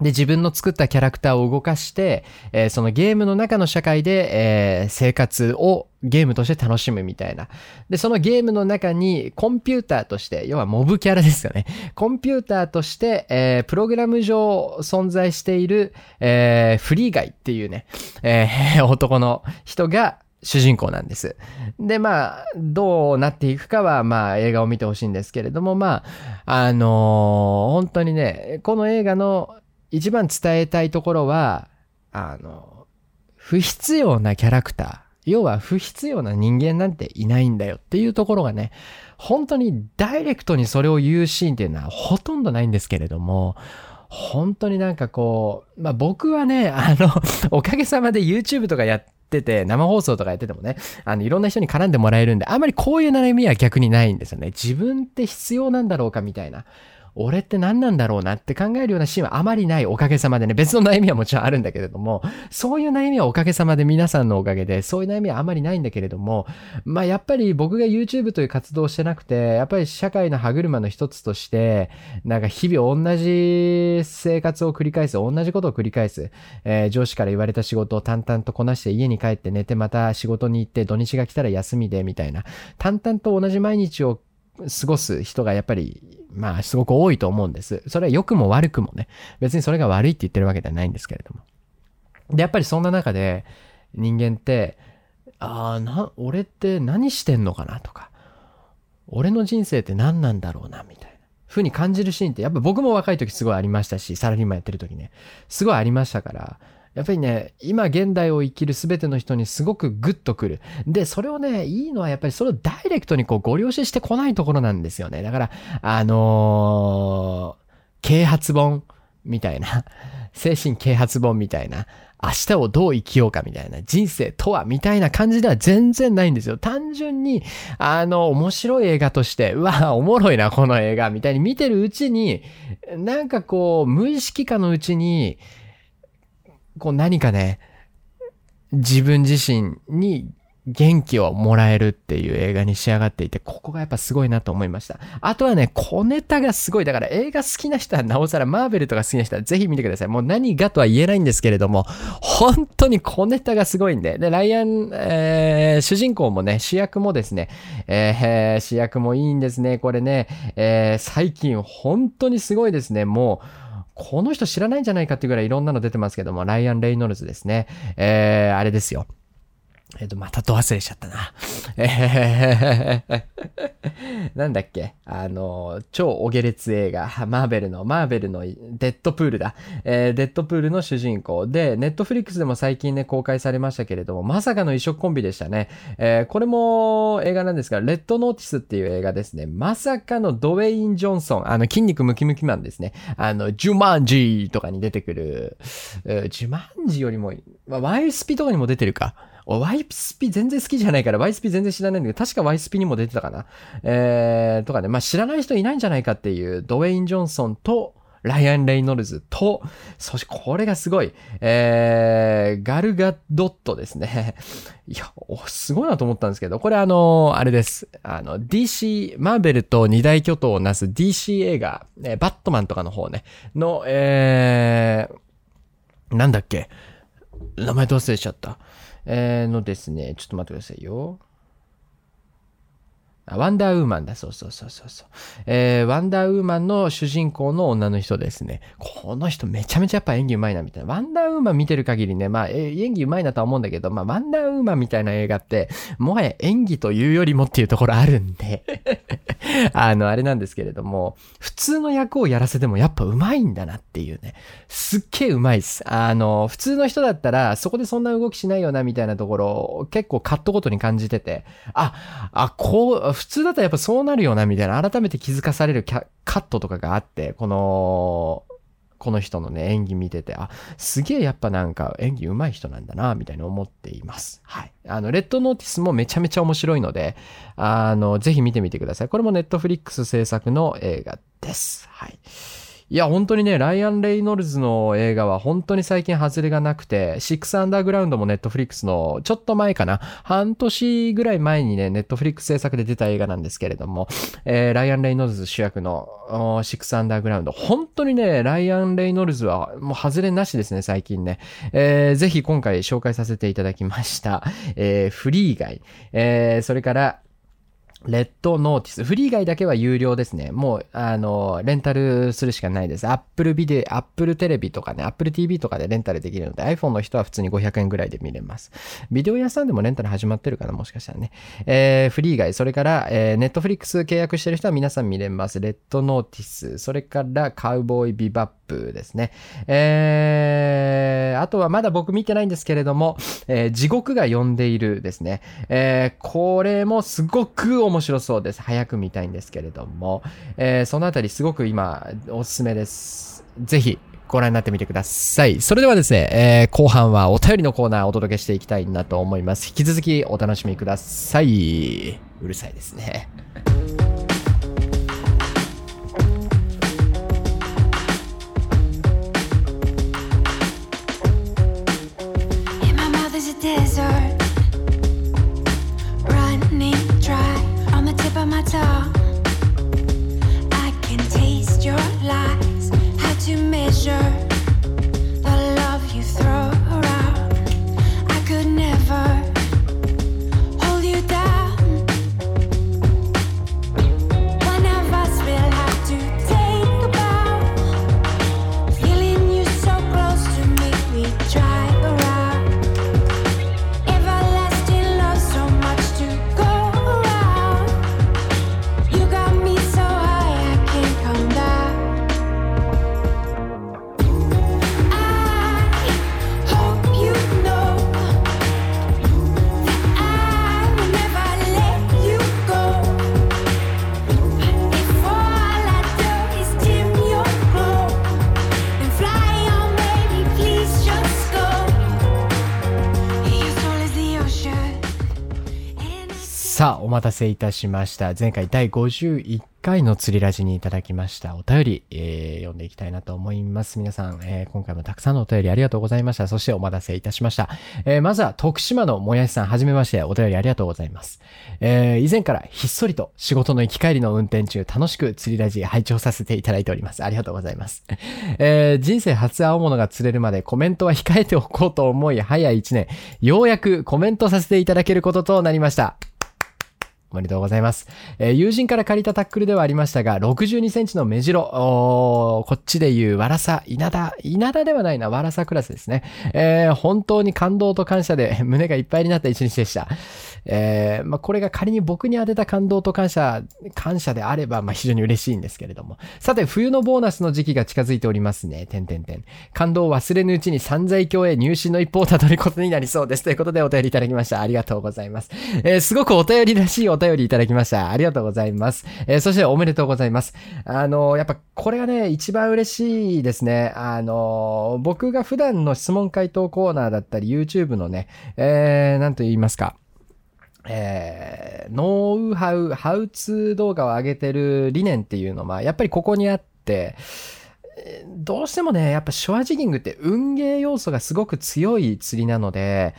で、自分の作ったキャラクターを動かして、えーそのゲームの中の社会で、えー生活をゲームとして楽しむみたいな。で、そのゲームの中にコンピューターとして、要はモブキャラですよね。コンピューターとして、えープログラム上存在している、えフリーガイっていうね、え 男の人が、主人公なんです。で、まあ、どうなっていくかは、まあ、映画を見てほしいんですけれども、まあ、あのー本当にね、この映画の一番伝えたいところは、あの、不必要なキャラクター、要は不必要な人間なんていないんだよっていうところがね、本当にダイレクトにそれを言うシーンっていうのはほとんどないんですけれども、本当になんかこう、まあ僕はね、あの、おかげさまで YouTube とかやってて、生放送とかやっててもね、あの、いろんな人に絡んでもらえるんで、あんまりこういう悩みは逆にないんですよね。自分って必要なんだろうかみたいな。俺って何なんだろうなって考えるようなシーンはあまりないおかげさまでね、別の悩みはもちろんあるんだけれども、そういう悩みはおかげさまで皆さんのおかげで、そういう悩みはあまりないんだけれども、まあやっぱり僕が YouTube という活動をしてなくて、やっぱり社会の歯車の一つとして、なんか日々同じ生活を繰り返す、同じことを繰り返す、えー上司から言われた仕事を淡々とこなして家に帰って寝てまた仕事に行って土日が来たら休みでみたいな、淡々と同じ毎日を過ごす人がやっぱり、まあ、すごく多いと思うんです。それは良くも悪くもね。別にそれが悪いって言ってるわけではないんですけれども。で、やっぱりそんな中で、人間って、ああ、な、俺って何してんのかなとか、俺の人生って何なんだろうな、みたいな。ふうに感じるシーンって、やっぱ僕も若い時すごいありましたし、サラリーマンやってる時ね、すごいありましたから、やっぱりね、今現代を生きる全ての人にすごくグッとくる。で、それをね、いいのはやっぱりそれをダイレクトにこうご了承してこないところなんですよね。だから、あのー啓発本みたいな、精神啓発本みたいな、明日をどう生きようかみたいな、人生とはみたいな感じでは全然ないんですよ。単純に、あの、面白い映画として、うわ、おもろいな、この映画、みたいに見てるうちに、なんかこう、無意識化のうちに、こう何かね、自分自身に元気をもらえるっていう映画に仕上がっていて、ここがやっぱすごいなと思いました。あとはね、小ネタがすごい。だから映画好きな人はなおさら、マーベルとか好きな人はぜひ見てください。もう何がとは言えないんですけれども、本当に小ネタがすごいんで。で、ライアン、えー、主人公もね、主役もですね、えー、主役もいいんですね。これね、えー、最近本当にすごいですね。もう、この人知らないんじゃないかっていうぐらいいろんなの出てますけども、ライアン・レイノルズですね。えー、あれですよ。えっと、またと忘れちゃったな。えー、なんだっけ？あの、超お下劣映画、マーベルの、マーベルのデッドプールだ。えー、デッドプールの主人公で、ネットフリックスでも最近ね、公開されましたけれども、まさかの異色コンビでしたね。えー、これも映画なんですが、レッドノーティスっていう映画ですね。まさかのドウェイン・ジョンソン、あの、筋肉ムキムキマンですね。あの、ジュマンジーとかに出てくる、えージュマンジーよりも、まあ、ワイスピとかにも出てるか。ワイスピ全然好きじゃないから、ワイスピ全然知らないんだけど、確かワイスピにも出てたかな。えー、とかね、まあ知らない人いないんじゃないかっていう、ドウェイン・ジョンソンと、ライアン・レイノルズと、そしてこれがすごい、えー、ガルガドットですね。いや、おすごいなと思ったんですけど、これあの、あれです。あの、DC、マーベルと二大巨頭をなす DC 映画、えバットマンとかの方ね、の、えー、なんだっけ名前と忘れちゃった。えー、のですね、ちょっと待ってくださいよ。ワンダーウーマンだ。そうそうそうそうそう。えー、ワンダーウーマンの主人公の女の人ですね。この人めちゃめちゃやっぱ演技うまいなみたいな。ワンダーウーマン見てる限りね、まあ、え演技うまいなとは思うんだけど、まあ、ワンダーウーマンみたいな映画って、もはや演技というよりもっていうところあるんで、あの、あれなんですけれども、普通の役をやらせてもやっぱうまいんだなっていうね。すっげえうまいっす。あの、普通の人だったら、そこでそんな動きしないよなみたいなところを結構カットごとに感じてて、あ、あ、こう、普通だとやっぱそうなるよなみたいな、改めて気づかされるキャカットとかがあって、この、この人のね、演技見てて、あ、すげえやっぱなんか演技上手い人なんだな、みたいに思っています。はい。あの、レッドノーティスもめちゃめちゃ面白いので、あの、ぜひ見てみてください。これもネットフリックス制作の映画です。はい。いや、本当にね、ライアン・レイノルズの映画は本当に最近外れがなくて、シックスアンダーグラウンドもネットフリックスのちょっと前かな、半年ぐらい前にね、ネットフリックス制作で出た映画なんですけれども、えーライアン・レイノルズ主役のシックスアンダーグラウンド、本当にね、ライアン・レイノルズはもう外れなしですね、最近ね。えーぜひ今回紹介させていただきました、えーフリー以外、えーそれから、レッドノーティス。フリー以外だけは有料ですね。もう、あの、レンタルするしかないです。Apple ビデオ、Apple テレビとかね、Apple TV とかでレンタルできるので、iPhone の人は普通に500円ぐらいで見れます。ビデオ屋さんでもレンタル始まってるかな、もしかしたらね。えー、フリー以外、それから、えー、Netflix 契約してる人は皆さん見れます。レッドノーティス、それから、カウボーイビバップですね。えー、あとはまだ僕見てないんですけれども、えー地獄が呼んでいるですね。えーこれもすごく面白そうです。早く見たいんですけれども、えーそのあたりすごく今おすすめです。ぜひご覧になってみてください。それではですね、えー後半はお便りのコーナーをお届けしていきたいなと思います。引き続きお楽しみください。うるさいですね。Measure. お待たせいたしました。前回第51回の釣りラジにいただきましたお便り、えー読んでいきたいなと思います。皆さん、えー今回もたくさんのお便りありがとうございました。そしてお待たせいたしました。えーまずは徳島のもやしさん、はじめまして、お便りありがとうございます。え以前からひっそりと仕事の行き帰りの運転中、楽しく釣りラジ拝聴させていただいております。ありがとうございます。え人生初青物が釣れるまでコメントは控えておこうと思い、早い1年、ようやくコメントさせていただけることとなりました。おめでとうございます。えー友人から借りたタックルではありましたが、62センチの目白、おーこっちでいうわらさ、稲田、稲田ではないな、わらさクラスですね。えー本当に感動と感謝で胸がいっぱいになった一日でした。えーまあ、これが仮に僕に当てた感動と感謝、感謝であれば、まあ、非常に嬉しいんですけれども。さて、冬のボーナスの時期が近づいておりますね。てんてんてん。感動を忘れぬうちに散財教へ入信の一歩をたどることになりそうです。ということでお便りいただきました。ありがとうございます。えすごくお便りらしいお便りいただきました。ありがとうございます。えーそしておめでとうございます。あのやっぱこれがね、一番嬉しいですね。あの僕が普段の質問回答コーナーだったり、YouTube のね、えー、なんと言いますか。えー、ノウハウ、ハウツー動画を上げてる理念っていうのは、やっぱりここにあって、どうしてもね、やっぱショアジギングって運ゲー要素がすごく強い釣りなので、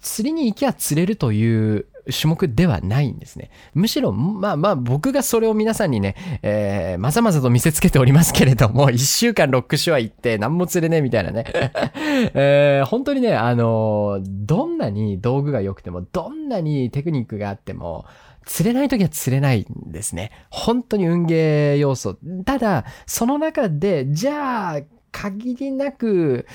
釣りに行きゃ釣れるという種目ではないんですね。むしろ、まあまあ僕がそれを皆さんにね、えーまざまざと見せつけておりますけれども、一週間ロックショア行って何も釣れねえみたいなね。えー本当にね、あのーどんなに道具が良くても、どんなにテクニックがあっても、釣れない時は釣れないんですね。本当に運ゲー要素。ただ、その中で、じゃあ、限りなく、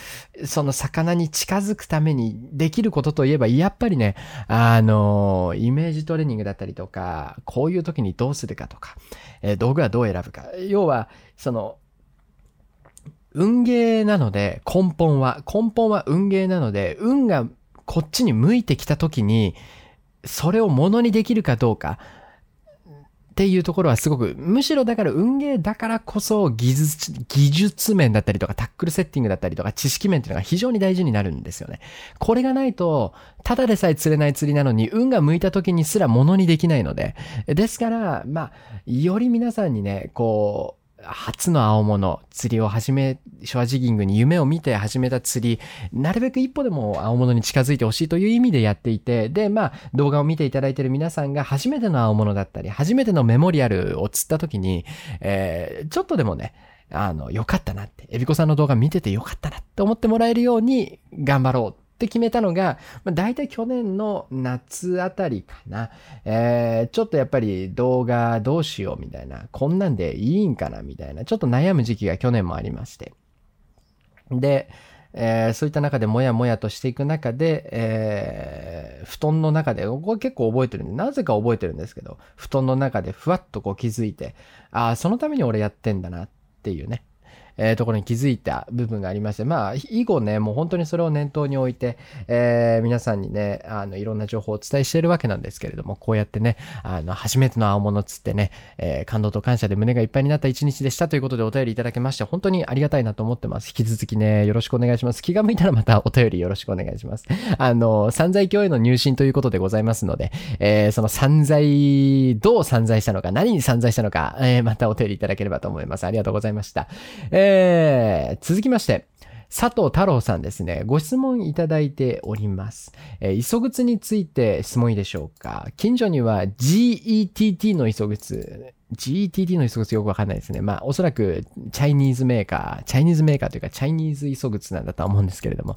その魚に近づくためにできることといえば、やっぱりね、あの、イメージトレーニングだったりとか、こういう時にどうするかとか、え道具はどう選ぶか。要は、その、運ゲーなので、根本は、根本は運ゲーなので、運がこっちに向いてきた時に、それをものにできるかどうか、っていうところはすごく、むしろだから運ゲーだからこそ技術、技術面だったりとかタックルセッティングだったりとか知識面っていうのが非常に大事になるんですよね。これがないと、ただでさえ釣れない釣りなのに、運が向いた時にすら物にできないので。ですから、まあ、より皆さんにね、こう、初の青物、釣りを始め、ショアジギングに夢を見て始めた釣り、なるべく一歩でも青物に近づいてほしいという意味でやっていて、で、まあ、動画を見ていただいている皆さんが初めての青物だったり、初めてのメモリアルを釣った時に、えーちょっとでもね、あの、よかったなって、エビコさんの動画見ててよかったなって思ってもらえるように頑張ろうって決めたのが、まあ、大体去年の夏あたりかな。えーちょっとやっぱり動画どうしようみたいな、こんなんでいいんかなみたいな、ちょっと悩む時期が去年もありまして。で、えーそういった中でもやもやとしていく中で、えー布団の中で、これ結構覚えてるんで、なぜか覚えてるんですけど、布団の中でふわっとこう気づいて、ああ、そのために俺やってんだなっていうね、えーところに気づいた部分がありまして、まあ、以後ね、もう本当にそれを念頭に置いて、えー皆さんにね、あの、いろんな情報をお伝えしているわけなんですけれども、こうやってね、あの、初めての青物つってね、えー感動と感謝で胸がいっぱいになった一日でしたということでお便りいただけまして、本当にありがたいなと思ってます。引き続きね、よろしくお願いします。気が向いたらまたお便りよろしくお願いします。あの、散財教への入信ということでございますので、えーその散財、どう散財したのか、何に散財したのか、えーまたお便りいただければと思います。ありがとうございました。えー続きまして、佐藤太郎さんですね。ご質問いただいております。えー磯靴について質問いいでしょうか？近所には GETT の磯靴、GETT の磯靴よくわかんないですね。まあ、おそらくチャイニーズメーカー、チャイニーズメーカーというかチャイニーズ磯靴なんだとは思うんですけれども、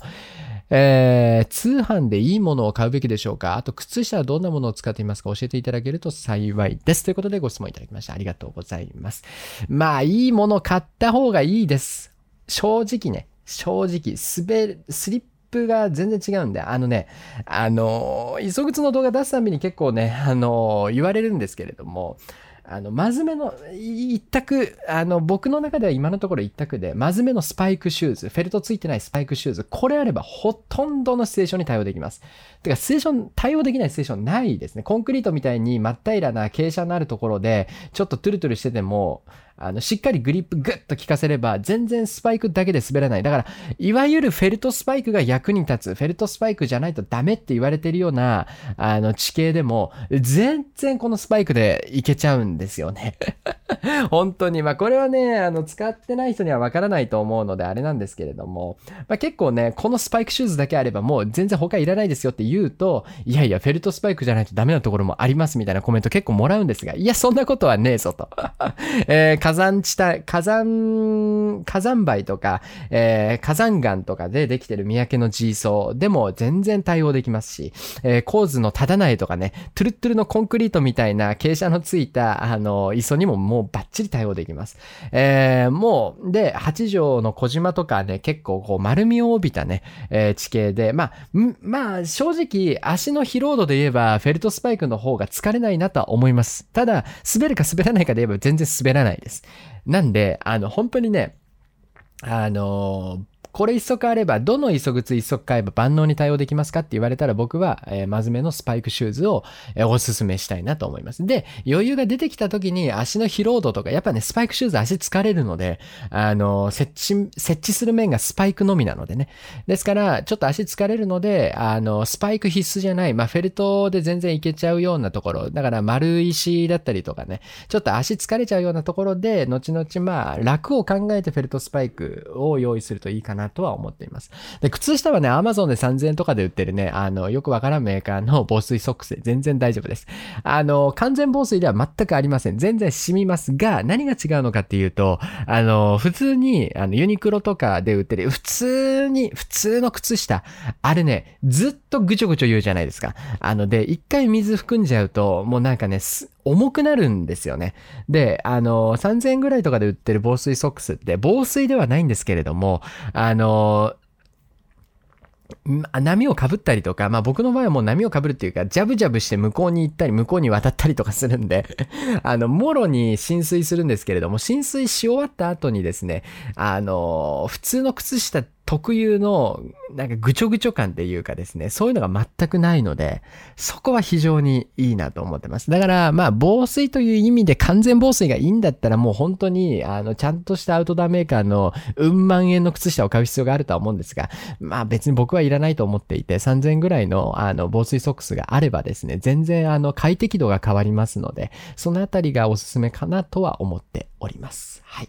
えー通販でいいものを買うべきでしょうか？あと、靴下はどんなものを使っていますか？教えていただけると幸いです。ということでご質問いただきました。ありがとうございます。まあ、いいもの買った方がいいです。正直ね、正直、滑る、スリップが全然違うんで、あのね、あの、磯靴の動画出すたびに結構ね、あの、言われるんですけれども、あの、まずめの、一択、あの、僕の中では今のところ一択で、まずめのスパイクシューズ、フェルトついてないスパイクシューズ、これあればほとんどのシチュエーションに対応できます。てか、ステーション、対応できないステーションないですね。コンクリートみたいに真っ平らな傾斜のあるところで、ちょっとトゥルトゥルしてても、あの、しっかりグリップグッと効かせれば、全然スパイクだけで滑らない。だから、いわゆるフェルトスパイクが役に立つ、フェルトスパイクじゃないとダメって言われてるような、あの、地形でも、全然このスパイクでいけちゃうんですよね。本当に。まあ、これはね、あの、使ってない人にはわからないと思うので、あれなんですけれども、まあ、結構ね、このスパイクシューズだけあればもう全然他いらないですよって言うと、いやいや、フェルトスパイクじゃないとダメなところもありますみたいなコメント結構もらうんですが、いや、そんなことはねえぞと。えー火山地帯、火山、火山灰とか、えー火山岩とかでできてる三宅の G 層でも全然対応できますし、えー、構図のただ苗とかね、トゥルットゥルのコンクリートみたいな傾斜のついた、あの、磯にももうバッチリ対応できます。えーもう、で、八条の小島とかね、結構こう丸みを帯びたね、えー地形で、まあ、まあ、正直、足の疲労度で言えば、フェルトスパイクの方が疲れないなとは思います。ただ、滑るか滑らないかで言えば全然滑らないです。なんで、あの、本当にね、あのこれ一足あれば、どの磯靴一足買えば万能に対応できますかって言われたら僕は、えー、真面目のスパイクシューズを、えーおすすめしたいなと思います。で、余裕が出てきた時に足の疲労度とか、やっぱね、スパイクシューズ足疲れるので、あの設置、設置する面がスパイクのみなのでね。ですから、ちょっと足疲れるので、あの、スパイク必須じゃない、まあ、フェルトで全然いけちゃうようなところ、だから丸石だったりとかね、ちょっと足疲れちゃうようなところで、後々まあ、楽を考えてフェルトスパイクを用意するといいかなとは思っています。で、靴下はね、アマゾンで3000円とかで売ってるね、あの、よくわからんメーカーの防水ソックスで全然大丈夫です。あの、完全防水では全くありません。全然染みますが、何が違うのかっていうと、あの、普通に、あの、ユニクロとかで売ってる、普通に、普通の靴下、あれね、ずっとぐちょぐちょ言うじゃないですか。あの、で、一回水含んじゃうと、もうなんかね、す重くなるんですよね。で、あの、3000円ぐらいとかで売ってる防水ソックスって、防水ではないんですけれども、あの、波をかぶったりとか、まあ僕の場合はもう波をかぶるっていうか、ジャブジャブして向こうに行ったり、向こうに渡ったりとかするんで、あの、もろに浸水するんですけれども、浸水し終わった後にですね、あの、普通の靴下って特有の、なんかぐちょぐちょ感っていうかですね、そういうのが全くないので、そこは非常にいいなと思ってます。だから、まあ、防水という意味で完全防水がいいんだったら、もう本当に、あの、ちゃんとしたアウトドアメーカーの、うん万円の靴下を買う必要があるとは思うんですが、まあ別に僕はいらないと思っていて、3000円ぐらいの、あの、防水ソックスがあればですね、全然、あの、快適度が変わりますので、そのあたりがおすすめかなとは思っております。はい。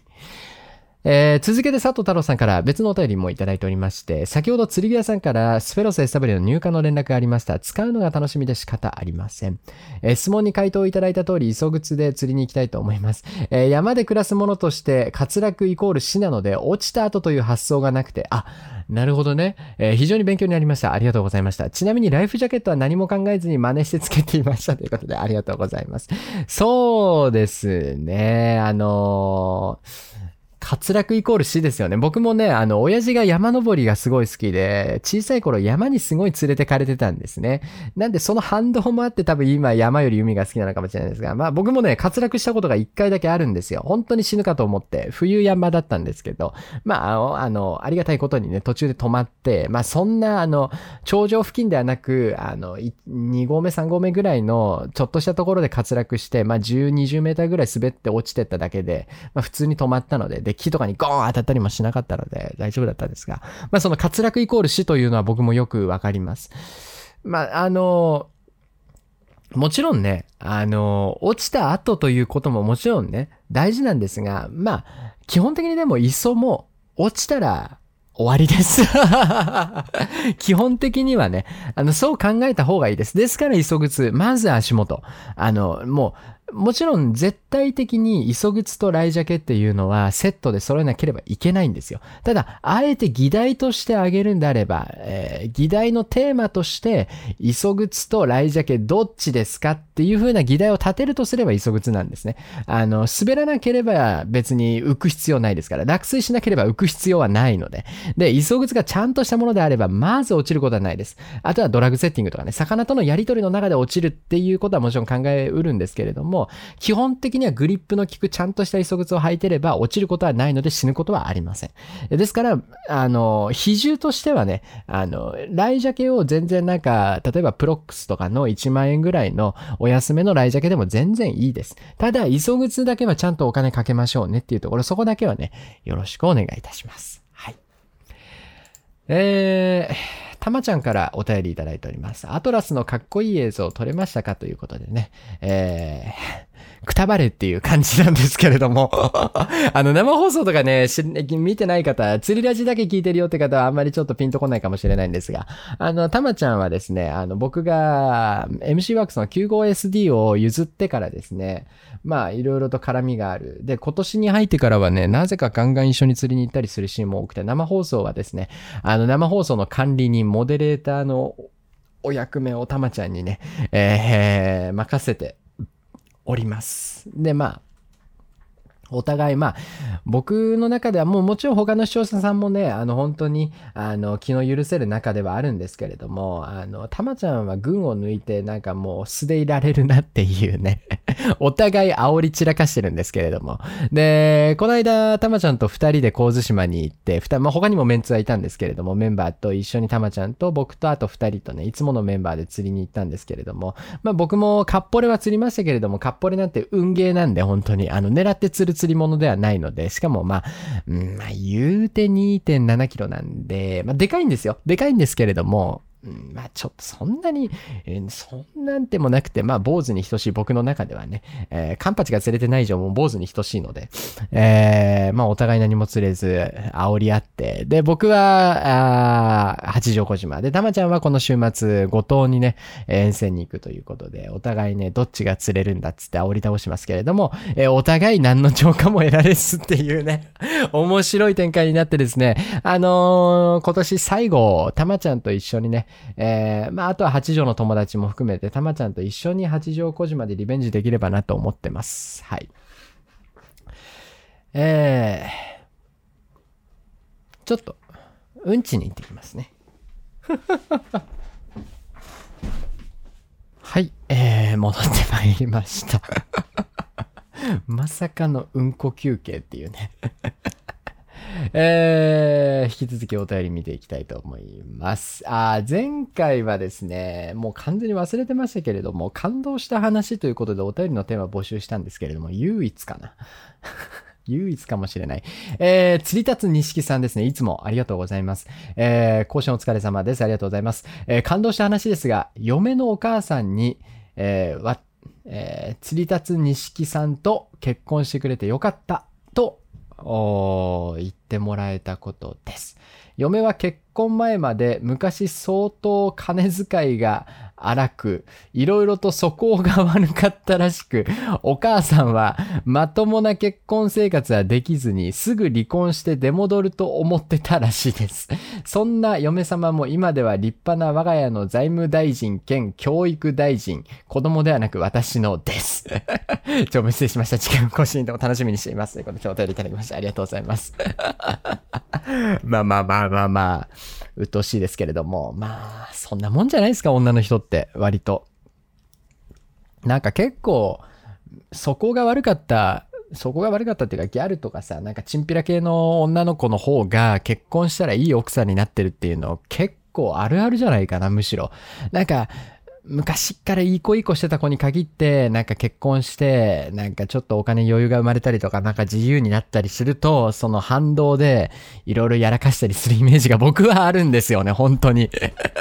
えー続けて佐藤太郎さんから別のお便りもいただいておりまして、先ほど釣り具屋さんからスフェロス SW の入荷の連絡がありました。使うのが楽しみで仕方ありません。えー質問に回答いただいた通り、磯靴で釣りに行きたいと思います。えー山で暮らすものとして、滑落イコール死なので、落ちた後という発想がなくて、あ、なるほどね。え非常に勉強になりました。ありがとうございました。ちなみにライフジャケットは何も考えずに真似してつけていましたということで、ありがとうございます。そうですね。あのー滑落イコール死ですよね。僕もね、あの、親父が山登りがすごい好きで、小さい頃山にすごい連れてかれてたんですね。なんでその反動もあって多分今山より海が好きなのかもしれないですが、まあ僕もね、滑落したことが一回だけあるんですよ。本当に死ぬかと思って、冬山だったんですけど、まあ、あの、あ、りがたいことにね、途中で止まって、まあそんな、あの、頂上付近ではなく、あの、2合目、3合目ぐらいの、ちょっとしたところで滑落して、まあ10、20メーターぐらい滑って落ちてっただけで、まあ普通に止まったので、で、木とかにゴーン当たったりもしなかったので、大丈夫だったんですが、まあその滑落イコール死というのは僕もよくわかります。まあ、あの、もちろんね、あの、落ちた後ということももちろんね、大事なんですが、まあ、基本的にでも磯も落ちたら終わりです。基本的にはね、あの、そう考えた方がいいです。ですから、磯靴、まず足元。あの、もう、もちろん絶対的に磯靴とライジャケっていうのはセットで揃えなければいけないんですよ。ただ、あえて議題としてあげるんであれば、えー議題のテーマとして、磯靴とライジャケどっちですかっていう風な議題を立てるとすれば磯靴なんですね。あの、滑らなければ別に浮く必要ないですから、落水しなければ浮く必要はないので。で、磯靴がちゃんとしたものであれば、まず落ちることはないです。あとはドラッグセッティングとかね、魚とのやりとりの中で落ちるっていうことはもちろん考えうるんですけれども、も基本的にはグリップの効くちゃんとした磯靴を履いてれば落ちることはないので死ぬことはありません。ですから、あの、比重としてはね、あの、ライジャケを全然なんか、例えばプロックスとかの1万円ぐらいのお安めの来ジャケでも全然いいです。ただ、急ぐつだけはちゃんとお金かけましょうねっていうところ、そこだけはね、よろしくお願いいたします。はい。えー、たまちゃんからお便りいただいております。アトラスのかっこいい映像撮れましたか？ということでね。えー、くたばれっていう感じなんですけれども。あの、生放送とかね、見てない方、釣りラジだけ聞いてるよって方はあんまりちょっとピンとこないかもしれないんですが、あの、たまちゃんはですね、あの、僕が MC ワークスの 95SD を譲ってからですね、まあ、いろいろと絡みがある。で、今年に入ってからはね、なぜかガンガン一緒に釣りに行ったりするシーンも多くて、生放送はですね、あの、生放送の管理人、モデレーターのお役目をたまちゃんにね、えー、任せております。で、まあ、お互い、まあ、僕の中ではもうもちろん他の視聴者さんもね、あの本当に、あの、気の許せる中ではあるんですけれども、あの、たまちゃんは群を抜いてなんかもう素でいられるなっていうね、お互い煽り散らかしてるんですけれども。で、この間、たまちゃんと二人で神津島に行って、二まあ、他にもメンツはいたんですけれども、メンバーと一緒にたまちゃんと僕とあと二人とね、いつものメンバーで釣りに行ったんですけれども、まあ僕もカッポレは釣りましたけれども、カッポレなんて運ゲーなんで本当に、あの、狙って釣る釣り物ではないので、しかもまあ、うん、まあ言うて2.7キロなんで、まあでかいんですよ。でかいんですけれども、うんまあちょっとそんなに、えーそんなんでもなくて、まあ坊主に等しい僕の中ではね、えーカンパチが釣れてない以上も坊主に等しいので、えーまあお互い何も釣れず、煽り合って、で、僕は、あー八丈小島。で、たまちゃんはこの週末、五島にね、えー遠征に行くということで、お互いね、どっちが釣れるんだっつって煽り倒しますけれども、えーお互い何の浄化も得られずっていうね、面白い展開になってですね、あのー今年最後、たまちゃんと一緒にね、えーまあ、あとは八条の友達も含めて、たまちゃんと一緒に八条小島でリベンジできればなと思ってます。はい。えー、ちょっと、うんちに行ってきますね。はい、えー、戻ってまいりました。まさかのうんこ休憩っていうね。えー、引き続きお便り見ていきたいと思います。あ前回はですね、もう完全に忘れてましたけれども、感動した話ということでお便りのテーマ募集したんですけれども、唯一かな？唯一かもしれない。えー、釣り立つ錦さんですね。いつもありがとうございます。えー、交渉お疲れ様です。ありがとうございます。えー、感動した話ですが、嫁のお母さんに、えー、わ、えー、釣り立つ錦さんと結婚してくれてよかった、と、言ってもらえたことです。嫁は結婚前まで昔相当金遣いが荒く、いろいろと素行が悪かったらしく、お母さんはまともな結婚生活はできずにすぐ離婚して出戻ると思ってたらしいです。そんな嫁様も今では立派な我が家の財務大臣兼教育大臣、子供ではなく私のです。ちょ、失礼しました。次回の更新でも楽しみにしています。ということで、お便りいただきましてありがとうございます。まあまあまあまあまあ、鬱陶しいですけれども、まあ、そんなもんじゃないですか、女の人って、割と。なんか結構、そこが悪かった、そこが悪かったっていうか、ギャルとかさ、なんかチンピラ系の女の子の方が結婚したらいい奥さんになってるっていうの結構あるあるじゃないかな、むしろ。なんか、昔っからいい子いい子してた子に限って、なんか結婚して、なんかちょっとお金余裕が生まれたりとか、なんか自由になったりすると、その反動で、いろいろやらかしたりするイメージが 僕はあるんですよね、本当に。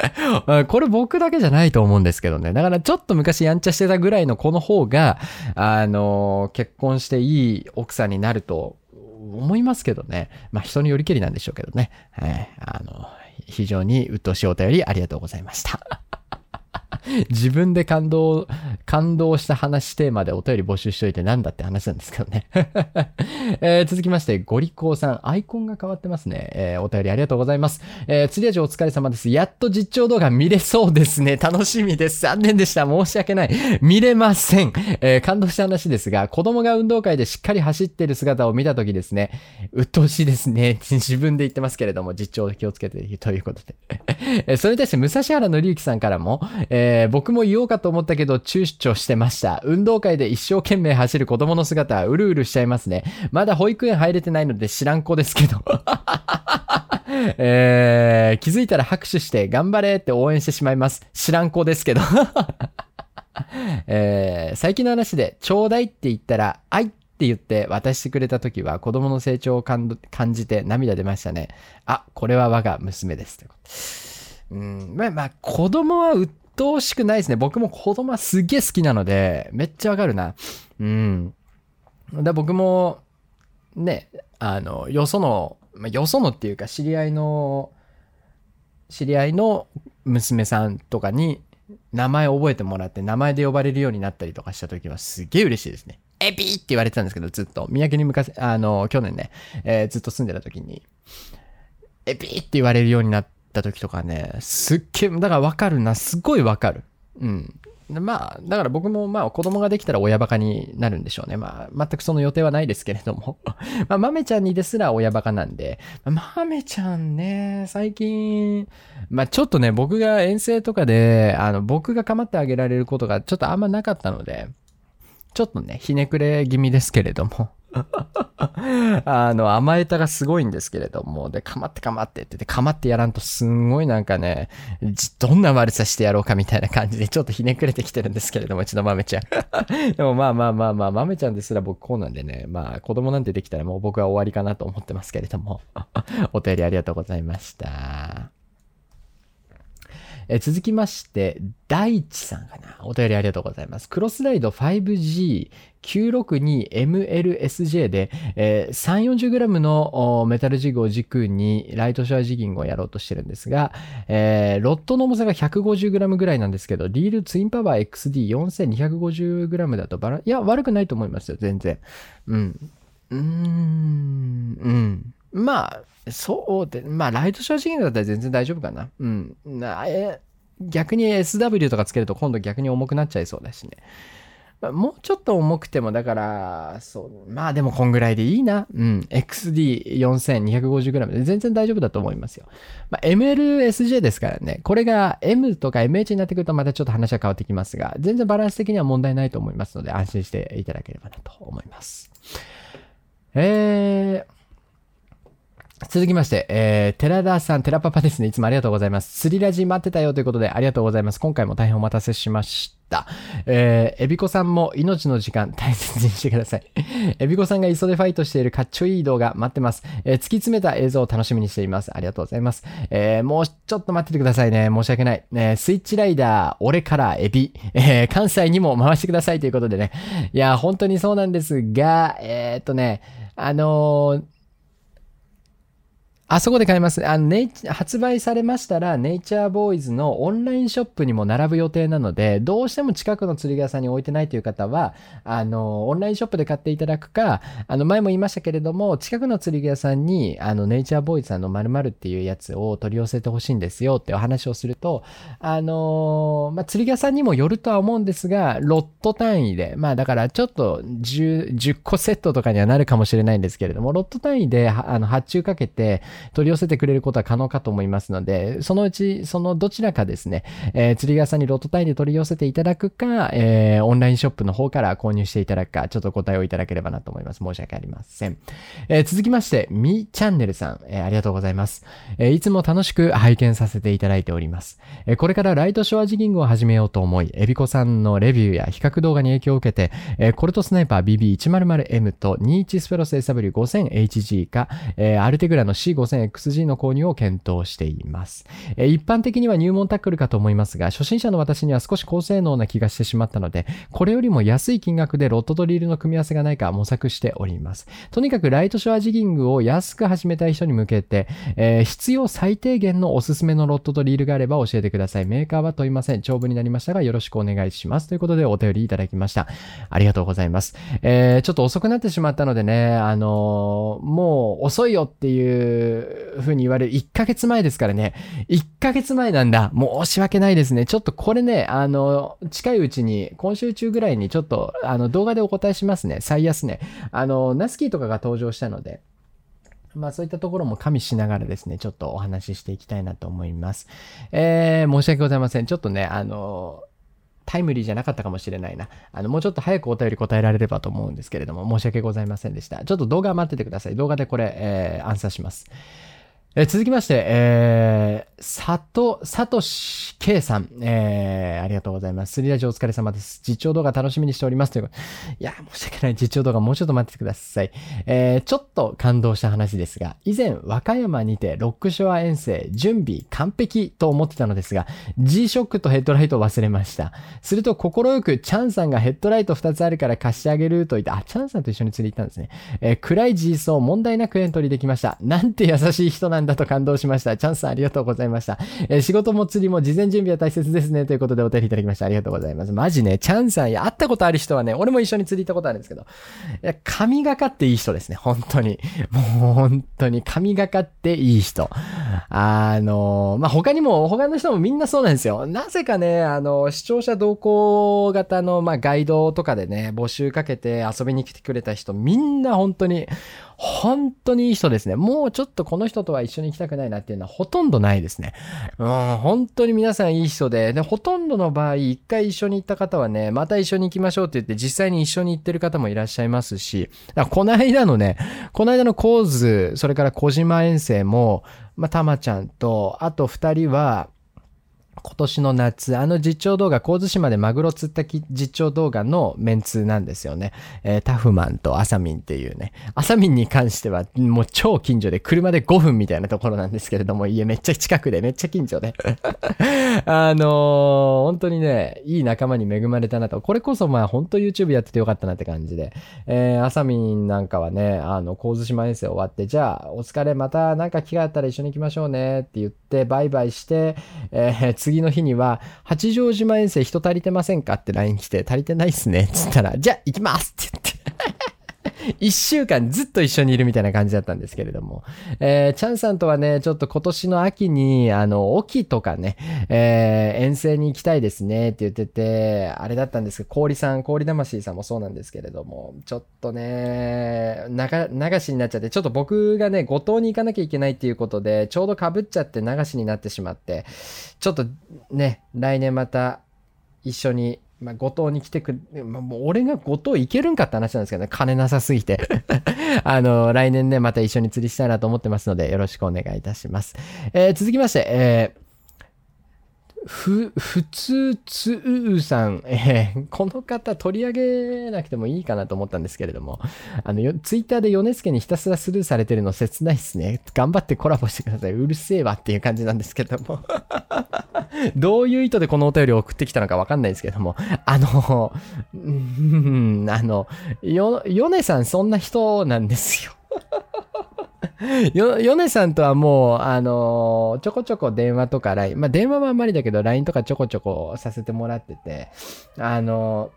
これ僕だけじゃないと思うんですけどね。だからちょっと昔やんちゃしてたぐらいの子の方が、あの、結婚していい奥さんになると思いますけどね。まあ人によりけりなんでしょうけどね。はい。あの、非常に鬱陶しいお便りありがとうございました。自分で感動、感動した話テーマでお便り募集しといてなんだって話なんですけどね。えー続きまして、ゴリコーさん、アイコンが変わってますね。えーお便りありがとうございます。えー、釣り味お疲れ様です。やっと実況動画見れそうですね。楽しみです。残念でした。申し訳ない。見れません。えー感動した話ですが、子供が運動会でしっかり走ってる姿を見たときですね、鬱陶しいですね。自分で言ってますけれども、実況気をつけてということで。えーそれに対して、武蔵原紀之さんからも、えーえ僕も言おうかと思ったけど、躊躇してました。運動会で一生懸命走る子供の姿、うるうるしちゃいますね。まだ保育園入れてないので知らん子ですけど。えー気づいたら拍手して頑張れって応援してしまいます。知らん子ですけど。えー最近の話で、ちょうだいって言ったら、愛って言って渡してくれた時は子供の成長を感じて涙出ましたね。あ、これは我が娘です。うん、まあまあ、子供は鬱陶しくないですね。僕も子供はすげえ好きなので、めっちゃわかるな。うん。だ僕も、ね、あの、よその、まあ、よそのっていうか、知り合いの、知り合いの娘さんとかに名前覚えてもらって名前で呼ばれるようになったりとかした時はすげえ嬉しいですね。エビーって言われてたんですけど、ずっと。三宅に昔、あの、去年ね、えーずっと住んでた時に、エビーって言われるようになった時とかね、すっげえ、だからわかるな、すごいわかる。うん。まあ、だから僕もまあ子供ができたら親バカになるんでしょうね。まあ、全くその予定はないですけれども。まあ、豆ちゃんにですら親バカなんで、豆ちゃんね、最近、まあちょっとね、僕が遠征とかで、あの、僕が構ってあげられることがちょっとあんまなかったので、ちょっとね、ひねくれ気味ですけれども。あの、甘えたがすごいんですけれども、で、かまってかまってってって、かまってやらんとすんごいなんかね、どんな悪さしてやろうかみたいな感じで、ちょっとひねくれてきてるんですけれども、うちの豆ちゃん。でもまあまあまあまあ、豆ちゃんですら僕こうなんでね、まあ子供なんてできたらもう僕は終わりかなと思ってますけれども、お便りありがとうございました。え続きまして、大地さんかな。お便りありがとうございます。クロスライド 5G962MLSJ で、えー、3、40g のメタルジグを軸にライトシャワージギングをやろうとしてるんですが、えーロットの重さが 150g ぐらいなんですけど、リールツインパワー XD4250g だとバラン、いや、悪くないと思いますよ、全然。うん。うーん、うん。まあ、そうで、まあ、ライトシャワージギングだったら全然大丈夫かな。うん。なえ逆に SW とかつけると今度逆に重くなっちゃいそうだしね。もうちょっと重くても、だから、そう、まあでもこんぐらいでいいな。うん。XD4250g で全然大丈夫だと思いますよ。まあ、MLSJ ですからね。これが M とか MH になってくるとまたちょっと話は変わってきますが、全然バランス的には問題ないと思いますので、安心していただければなと思います。えー、続きまして、えー、寺田さん、寺パパですね。いつもありがとうございます。釣りラジ待ってたよということで、ありがとうございます。今回も大変お待たせしました。えー、エビコさんも命の時間大切にしてください。エビコさんが磯でファイトしているかっちょいい動画待ってます。えー突き詰めた映像を楽しみにしています。ありがとうございます。えー、もうちょっと待っててくださいね。申し訳ない。えースイッチライダー、俺からエビ、えー関西にも回してくださいということでね。いや、本当にそうなんですが、えーっとね、あのーあそこで買います。あの、ネ発売されましたら、ネイチャーボーイズのオンラインショップにも並ぶ予定なので、どうしても近くの釣り屋さんに置いてないという方は、あの、オンラインショップで買っていただくか、あの、前も言いましたけれども、近くの釣り屋さんに、あの、ネイチャーボーイズさんの〇〇っていうやつを取り寄せてほしいんですよってお話をすると、あのまあ、釣り屋さんにもよるとは思うんですが、ロット単位で、まあ、だからちょっと10、10個セットとかにはなるかもしれないんですけれども、ロット単位で、あの、発注かけて取り寄せてくれることは可能かと思いますので、そのうち、そのどちらかですね、えー釣り具屋さんにロット単位で取り寄せていただくか、えーオンラインショップの方から購入していただくか、ちょっと答えをいただければなと思います。申し訳ありません。えー続きまして、みチャンネルさん、えーありがとうございます。えーいつも楽しく拝見させていただいております。えーこれからライトショアジギングを始めようと思い、エビコさんのレビューや比較動画に影響を受けて、えーコルトスナイパー BB100M と21スペロス SW5000HG か、えーアルテグラの C5 5000XG の購入を検討しています。え一般的には入門タックルかと思いますが、初心者の私には少し高性能な気がしてしまったので、これよりも安い金額でロットとリールの組み合わせがないか模索しております。とにかくライトショアジギングを安く始めたい人に向けて、えー必要最低限のおすすめのロットとリールがあれば教えてください。メーカーは問いません。長文になりましたがよろしくお願いします。ということでお便りいただきました。ありがとうございます。えーちょっと遅くなってしまったのでね、あのーもう遅いよっていう風に言われる1ヶ月前ですからね。1ヶ月前なんだ。申し訳ないですね。ちょっとこれね、あの、近いうちに、今週中ぐらいにちょっと、あの、動画でお答えしますね。最安値。あの、ナスキーとかが登場したので、まあそういったところも加味しながらですね、ちょっとお話ししていきたいなと思います。えー、申し訳ございません。ちょっとね、あの、タイムリーじゃなかったかもしれないな。あの、もうちょっと早くお便り答えられればと思うんですけれども、申し訳ございませんでした。ちょっと動画待っててください。動画でこれ、えー、アンサーします。え続きまして、えー、佐藤、佐藤し K さん、えー、ありがとうございます。スリラジお疲れ様です。実況動画楽しみにしております。ということいや、申し訳ない。実況動画もうちょっと待っててください。えー、ちょっと感動した話ですが、以前、和歌山にてロックショア遠征、準備完璧と思ってたのですが、G-SHOCK とヘッドライトを忘れました。すると、心よく、チャンさんがヘッドライト2つあるから貸してあげると言って、あ、チャンさんと一緒に釣り行ったんですね。えー暗い G 層問題なくエントリーできました。なんて優しい人なんだと感動しました。チャンさんありがとうございました。えー仕事も釣りも事前準備は大切ですね。ということでお便りいただきました。ありがとうございます。マジね、チャンさん、や、会ったことある人はね、俺も一緒に釣り行ったことあるんですけど、いや、神がかっていい人ですね。本当に。もう本当に神がかっていい人。あの、まあ、他にも、他の人もみんなそうなんですよ。なぜかね、あの、視聴者同行型の、まあ、ガイドとかでね、募集かけて遊びに来てくれた人、みんな本当に、本当にいい人ですね。もうちょっとこの人とは一緒に行きたくないなっていうのはほとんどないですね。うん、本当に皆さんいい人で、で、ほとんどの場合、一回一緒に行った方はね、また一緒に行きましょうって言って、実際に一緒に行ってる方もいらっしゃいますし、だこの間のね、この間のコーズ、それから小島遠征も、まあ、たまちゃんと、あと二人は、今年の夏、あの実況動画、神津島でマグロ釣った実況動画のメンツなんですよね。えータフマンとアサミンっていうね。アサミンに関しては、もう超近所で、車で5分みたいなところなんですけれども、家めっちゃ近くで、めっちゃ近所で。あのー本当にね、いい仲間に恵まれたなと。これこそまあ本当 YouTube やっててよかったなって感じで。えー、アサミンなんかはね、あの、神津島遠征終わって、じゃあ、お疲れ、またなんか機会あったら一緒に行きましょうねって言って、バイバイして、えー次次の日には、八丈島遠征人足りてませんかって LINE 来て、足りてないっすね。つったら、じゃあ行きますって言って。一週間ずっと一緒にいるみたいな感じだったんですけれども。えー、チャンさんとはね、ちょっと今年の秋に、あの、沖とかね、えー、遠征に行きたいですねって言ってて、あれだったんですけど、氷さん、氷魂さんもそうなんですけれども、ちょっとね、流しになっちゃって、ちょっと僕がね、五島に行かなきゃいけないっていうことで、ちょうど被っちゃって流しになってしまって、ちょっとね、来年また一緒に、まあ、五島に来てくる、まあ、もう俺が五島行けるんかって話なんですけどね、金なさすぎて。あの、来年ね、また一緒に釣りしたいなと思ってますので、よろしくお願いいたします。えー続きまして、えーふ、ふつつうさん、えーこの方取り上げなくてもいいかなと思ったんですけれども、あの、ツイッターでヨネスケにひたすらスルーされてるの切ないっすね。頑張ってコラボしてください。うるせえわっていう感じなんですけども。どういう意図でこのお便りを送ってきたのかわかんないですけども、あの、うん、あの、よ、ヨネさんそんな人なんですよ。よ、ヨネさんとはもう、あのちょこちょこ電話とか LINE、まあ電話はあんまりだけど LINE とかちょこちょこさせてもらってて、あの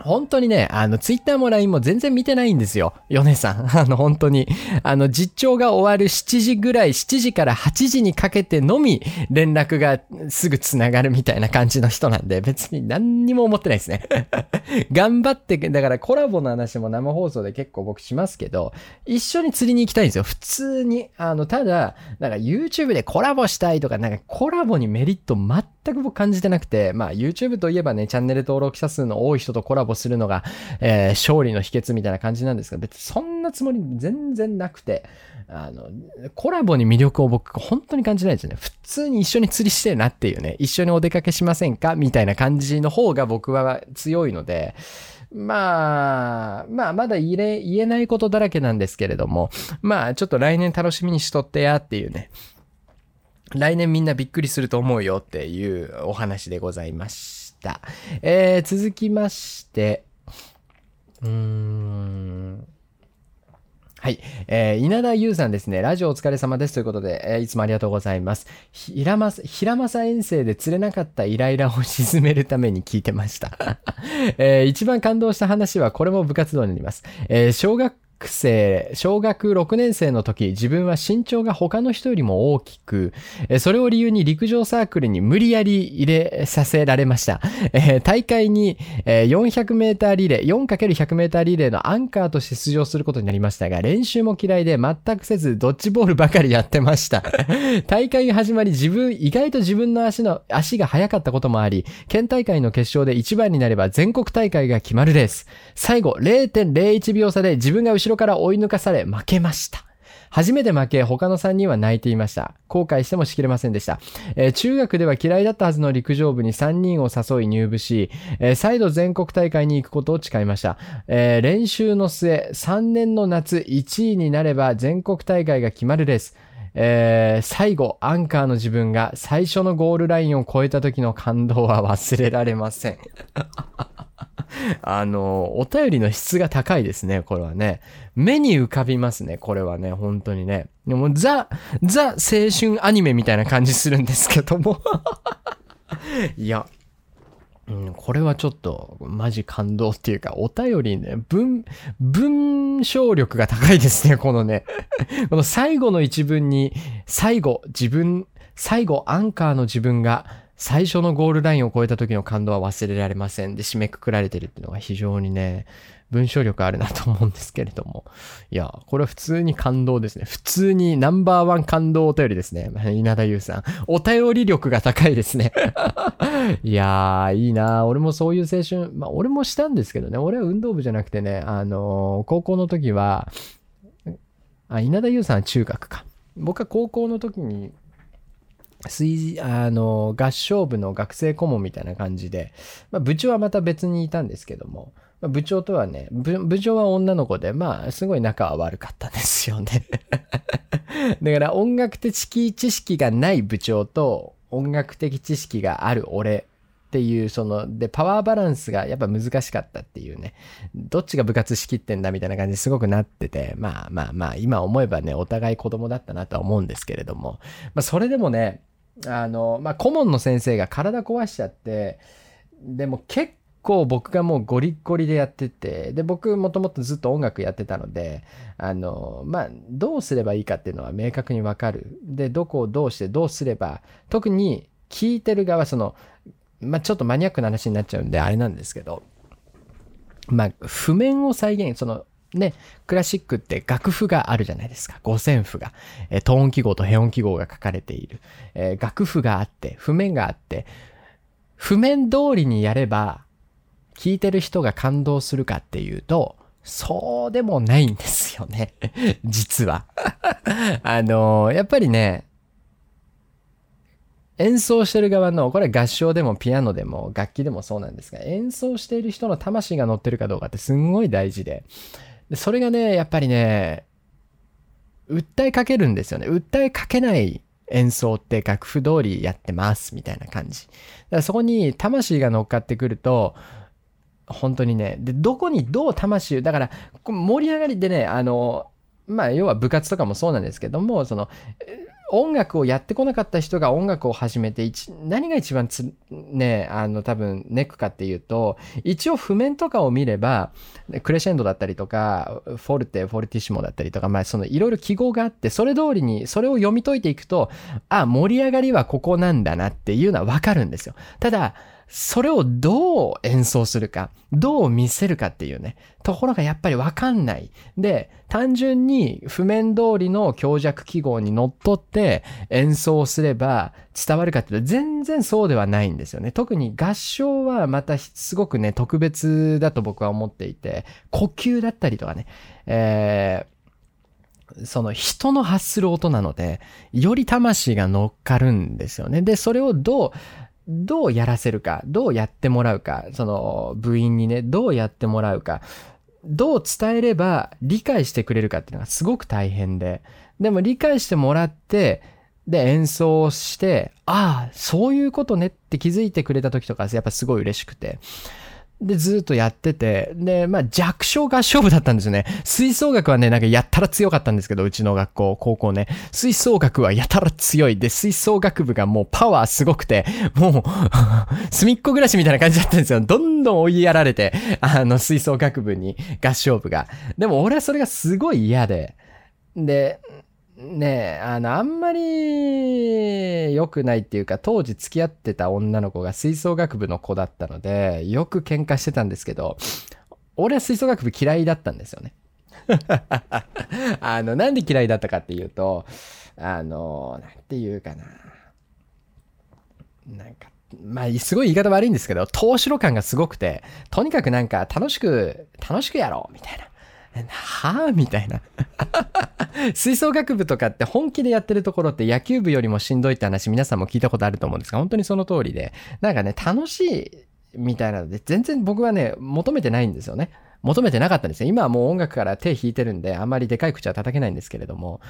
本当にね、あの、ツイッターも LINE も全然見てないんですよ。ヨネさん。あの、本当に。あの、実況が終わる7時ぐらい、7時から8時にかけてのみ、連絡がすぐ繋がるみたいな感じの人なんで、別に何にも思ってないですね。頑張って、だからコラボの話も生放送で結構僕しますけど、一緒に釣りに行きたいんですよ。普通に。あの、ただ、なんか YouTube でコラボしたいとか、なんかコラボにメリット全く僕感じてなくて、まあ YouTube といえばね、チャンネル登録者数の多い人とコラボするのが、えー勝利の秘訣みたいな感じなんですけど、別にそんなつもり全然なくて、あの、コラボに魅力を僕本当に感じないですよね。普通に一緒に釣りしてえなっていうね、一緒にお出かけしませんか？みたいな感じの方が僕は強いので、まあ、まあ、まだ言え、言えないことだらけなんですけれども、まあ、ちょっと来年楽しみにしとってやっていうね、来年みんなびっくりすると思うよっていうお話でございました。えー、続きまして、うーん。はい。えー、稲田優さんですね。ラジオお疲れ様です。ということで、えーいつもありがとうございます。平正、平正遠征で釣れなかったイライラを鎮めるために聞いてました。えー一番感動した話は、これも部活動になります。えー小学生、小学6年生の時、自分は身長が他の人よりも大きく、それを理由に陸上サークルに無理やり入れさせられました。えー大会に、400メーターリレー、4×100 メーターリレーのアンカーとして出場することになりましたが、練習も嫌いで全くせず、ドッジボールばかりやってました。大会が始まり、自分、意外と自分の足の、足が速かったこともあり、県大会の決勝で1番になれば全国大会が決まるです。最後、0.01秒差で自分が後ろろから追い抜かされ負けました。初めて負け、他の3人は泣いていました。後悔してもしきれませんでした。えー中学では嫌いだったはずの陸上部に3人を誘い入部し、えー再度全国大会に行くことを誓いました。えー練習の末、3年の夏1位になれば全国大会が決まるレース。えー最後、アンカーの自分が最初のゴールラインを越えた時の感動は忘れられません。あの、お便りの質が高いですね、これはね。目に浮かびますね、これはね、本当にね。でも、ザ、ザ青春アニメみたいな感じするんですけども。いや、うん、これはちょっと、マジ感動っていうか、お便りね、文、文章力が高いですね、このね。この最後の一文に、最後、自分、最後、アンカーの自分が、最初のゴールラインを超えた時の感動は忘れられませんで締めくくられてるっていうのが非常にね、文章力あるなと思うんですけれども。いや、これは普通に感動ですね。普通にナンバーワン感動お便りですね。稲田優さん。お便り力が高いですね。いやー、いいな俺もそういう青春、まあ俺もしたんですけどね。俺は運動部じゃなくてね、あのー高校の時は、あ、稲田優さんは中学か。僕は高校の時に、水、あの、合唱部の学生顧問みたいな感じで、まあ、部長はまた別にいたんですけども、まあ、部長とはね、部長は女の子で、まあ、すごい仲は悪かったんですよね。だから音楽的知識がない部長と音楽的知識がある俺っていう、その、で、パワーバランスがやっぱ難しかったっていうね、どっちが部活仕切ってんだみたいな感じですごくなってて、まあまあまあ、今思えばね、お互い子供だったなとは思うんですけれども、まあそれでもね、あの、まあ顧問の先生が体壊しちゃって、でも結構僕がもうゴリッゴリでやってて、で、僕もともとずっと音楽やってたので、あの、まあ、どうすればいいかっていうのは明確にわかる。で、どこをどうしてどうすれば、特に聞いてる側、その、まあ、ちょっとマニアックな話になっちゃうんで、あれなんですけど、まあ、譜面を再現、その、ね、クラシックって楽譜があるじゃないですか。五線譜が。えー、トーン記号とヘ音記号が書かれている。えー楽譜があって、譜面があって、譜面通りにやれば、聞いてる人が感動するかっていうと、そうでもないんですよね。実は。あのーやっぱりね、演奏してる側の、これ合唱でもピアノでも楽器でもそうなんですが、演奏している人の魂が乗ってるかどうかってすんごい大事で。でそれがね、やっぱりね、訴えかけるんですよね。訴えかけない演奏って楽譜通りやってます、みたいな感じ。だからそこに魂が乗っかってくると、本当にね、で、どこにどう魂を、だから、盛り上がりでね、あの、まあ、要は部活とかもそうなんですけども、その、音楽をやってこなかった人が音楽を始めて、何が一番つ、ね、あの、多分、ネックかっていうと、一応譜面とかを見れば、クレシェンドだったりとか、フォルテ、フォルティシモだったりとか、まあ、その、いろいろ記号があって、それ通りに、それを読み解いていくと、あ、盛り上がりはここなんだなっていうのはわかるんですよ。ただ、それをどう演奏するか、どう見せるかっていうね、ところがやっぱりわかんない。で、単純に譜面通りの強弱記号にのっとって演奏すれば伝わるかっていうと全然そうではないんですよね。特に合唱はまたすごくね、特別だと僕は思っていて、呼吸だったりとかね、えーその人の発する音なので、より魂が乗っかるんですよね。で、それをどう、どうやらせるか、どうやってもらうか、その部員にね、どうやってもらうか、どう伝えれば理解してくれるかっていうのがすごく大変で、でも理解してもらって、で演奏して、ああ、そういうことねって気づいてくれた時とか、やっぱすごい嬉しくて。で、ずっとやってて、で、まあ弱小合唱部だったんですよね。吹奏楽はね、なんかやったら強かったんですけど、うちの学校、高校ね。吹奏楽はやたら強い。で、吹奏楽部がもうパワーすごくて、もう、隅っこ暮らしみたいな感じだったんですよ。どんどん追いやられて、あの、吹奏楽部に合唱部が。でも俺はそれがすごい嫌で、で、ねえ、あの、あんまり良くないっていうか、当時付き合ってた女の子が吹奏楽部の子だったので、よく喧嘩してたんですけど、俺は吹奏楽部嫌いだったんですよね。あの、なんで嫌いだったかっていうと、あの、なんていうかな。なんか、まあ、すごい言い方悪いんですけど、投資路感がすごくて、とにかくなんか楽しく、楽しくやろうみたいな。はあみたいな。吹奏楽部とかって本気でやってるところって野球部よりもしんどいって話皆さんも聞いたことあると思うんですが、本当にその通りで、なんかね、楽しいみたいなので、全然僕はね、求めてないんですよね。求めてなかったんですね。今はもう音楽から手引いてるんで、あんまりでかい口は叩けないんですけれども、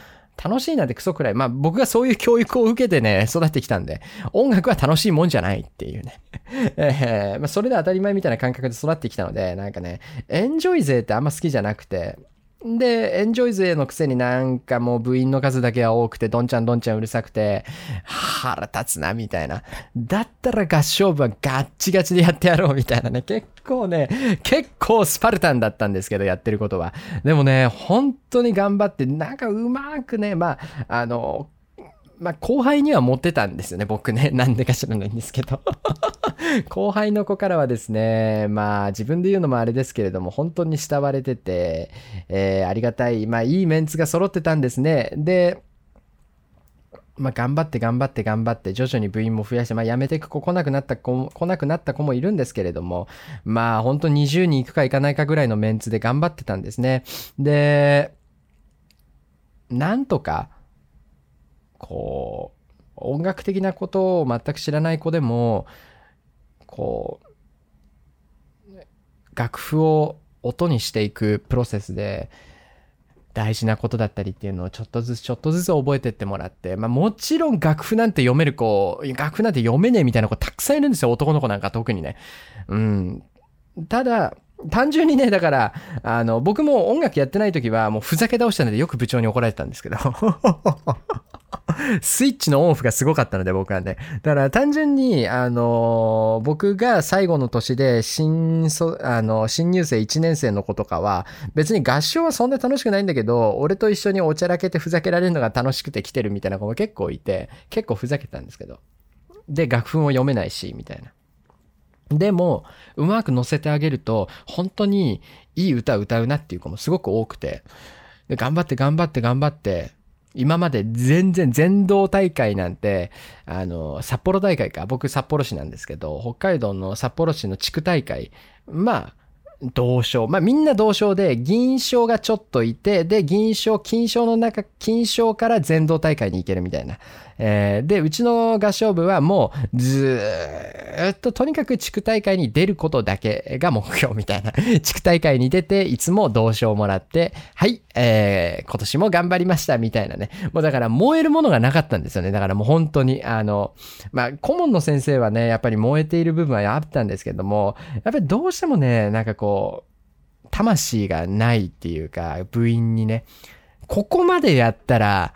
楽しいなんてクソくらい、まあ僕がそういう教育を受けてね、育ってきたんで、音楽は楽しいもんじゃないっていうね。えーまあそれで当たり前みたいな感覚で育ってきたので、なんかね、エンジョイ勢ってあんま好きじゃなくて、で、エンジョイ勢のくせになんかもう部員の数だけは多くて、どんちゃんどんちゃんうるさくて、腹立つな、みたいな。だったら合唱部はガッチガチでやってやろう、みたいなね。結構ね、結構スパルタンだったんですけど、やってることは。でもね、本当に頑張って、なんかうまくね、まあ、あの、まあ、後輩には持ってたんですよね、僕ね。なんでか知らないんですけど。後輩の子からはですね、まあ、自分で言うのもあれですけれども、本当に慕われてて、えーありがたい、まあ、いいメンツが揃ってたんですね。で、まあ、頑張って頑張って頑張って、徐々に部員も増やして、まあ、辞めていく子来なくなった子も、来なくなった子もいるんですけれども、まあ、本当に20人行くか行かないかぐらいのメンツで頑張ってたんですね。で、なんとか、こう、音楽的なことを全く知らない子でも、こう、楽譜を音にしていくプロセスで、大事なことだったりっていうのをちょっとずつちょっとずつ覚えてってもらって、まあもちろん楽譜なんて読める子、楽譜なんて読めねえみたいな子たくさんいるんですよ、男の子なんか特にね。うん。ただ、単純にね、だから、あの、僕も音楽やってない時はもうふざけ倒したのでよく部長に怒られてたんですけど。スイッチのオンオフがすごかったので僕はね。だから単純に、あの僕が最後の年で新そ、あの、新入生1年生の子とかは、別に合唱はそんな楽しくないんだけど、俺と一緒におちゃらけてふざけられるのが楽しくて来てるみたいな子も結構いて、結構ふざけてたんですけど。で、楽譜も読めないし、みたいな。でも、うまく乗せてあげると、本当にいい歌を歌うなっていう子もすごく多くて、頑張って頑張って頑張って、今まで全然全道大会なんて、あの、札幌大会か、僕札幌市なんですけど、北海道の札幌市の地区大会、まあ、銅賞。まあみんな銅賞で、銀賞がちょっといて、で、銀賞、金賞の中、金賞から全道大会に行けるみたいな。えーで、うちの合唱部はもう、ずーっと、とにかく地区大会に出ることだけが目標みたいな。地区大会に出て、いつも銅賞をもらって、はい、えー今年も頑張りました、みたいなね。もうだから燃えるものがなかったんですよね。だからもう本当に、あの、まあ、顧問の先生はね、やっぱり燃えている部分はあったんですけども、やっぱりどうしてもね、なんかこう、こう魂がないっていうか、部員にね、ここまでやったら、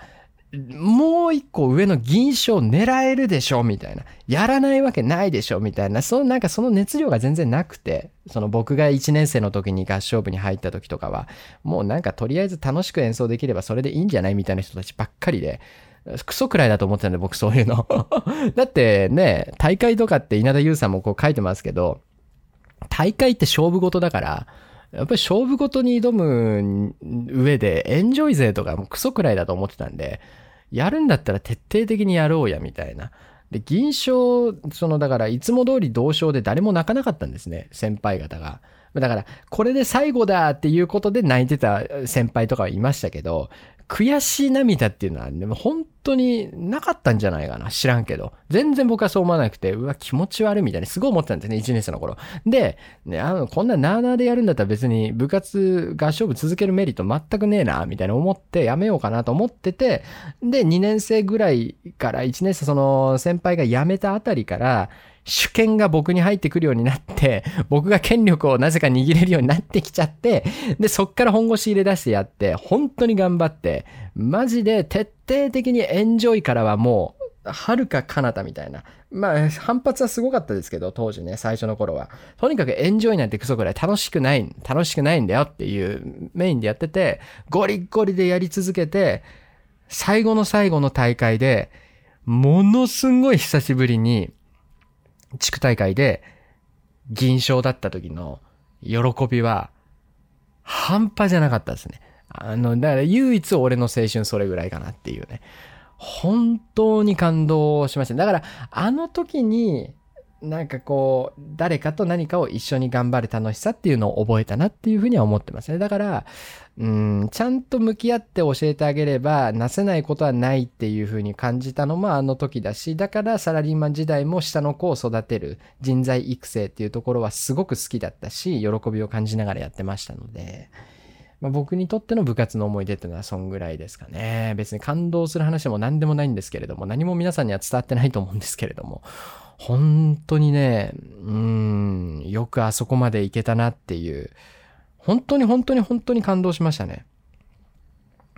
もう一個上の銀賞狙えるでしょみたいな。やらないわけないでしょみたいな。そのなんかその熱量が全然なくて、その僕が1年生の時に合唱部に入った時とかは、もうなんかとりあえず楽しく演奏できればそれでいいんじゃないみたいな人たちばっかりで、クソくらいだと思ってたんで僕そういうの。だってね、大会とかって稲田優さんもこう書いてますけど、大会って勝負事だから、やっぱり勝負事に挑む上でエンジョイ勢とかもクソくらいだと思ってたんで、やるんだったら徹底的にやろうや、みたいな。で、銀賞、その、だから、いつも通り同賞で誰も泣かなかったんですね、先輩方が。だから、これで最後だっていうことで泣いてた先輩とかはいましたけど、悔しい涙っていうのは、でも本当になかったんじゃないかな。知らんけど。全然僕はそう思わなくて、うわ、気持ち悪いみたいにすごい思ってたんですね、1年生の頃。で、ね、あの、こんななーなーでやるんだったら別に部活合唱部続けるメリット全くねえな、みたいな思ってやめようかなと思ってて、で、2年生ぐらいから1年生その先輩が辞めたあたりから、主権が僕に入ってくるようになって、僕が権力をなぜか握れるようになってきちゃって、で、そっから本腰入れ出してやって、本当に頑張って、マジで徹底的にエンジョイからはもう、遥か彼方みたいな。まあ、反発はすごかったですけど、当時ね、最初の頃は。とにかくエンジョイなんてクソくらい楽しくない、楽しくないんだよっていうメインでやってて、ゴリッゴリでやり続けて、最後の最後の大会で、ものすごい久しぶりに、地区大会で銀賞だった時の喜びは半端じゃなかったですね。あの、だから唯一俺の青春それぐらいかなっていうね。本当に感動しました。だから、あの時に、なんかこう、誰かと何かを一緒に頑張る楽しさっていうのを覚えたなっていうふうには思ってますね。だから、うん、ちゃんと向き合って教えてあげれば、なせないことはないっていうふうに感じたのもあの時だし、だからサラリーマン時代も下の子を育てる人材育成っていうところはすごく好きだったし、喜びを感じながらやってましたので、まあ、僕にとっての部活の思い出っていうのはそんぐらいですかね。別に感動する話でも何でもないんですけれども、何も皆さんには伝わってないと思うんですけれども、本当にね、うん、よくあそこまで行けたなっていう、本当に本当に本当に感動しましたね。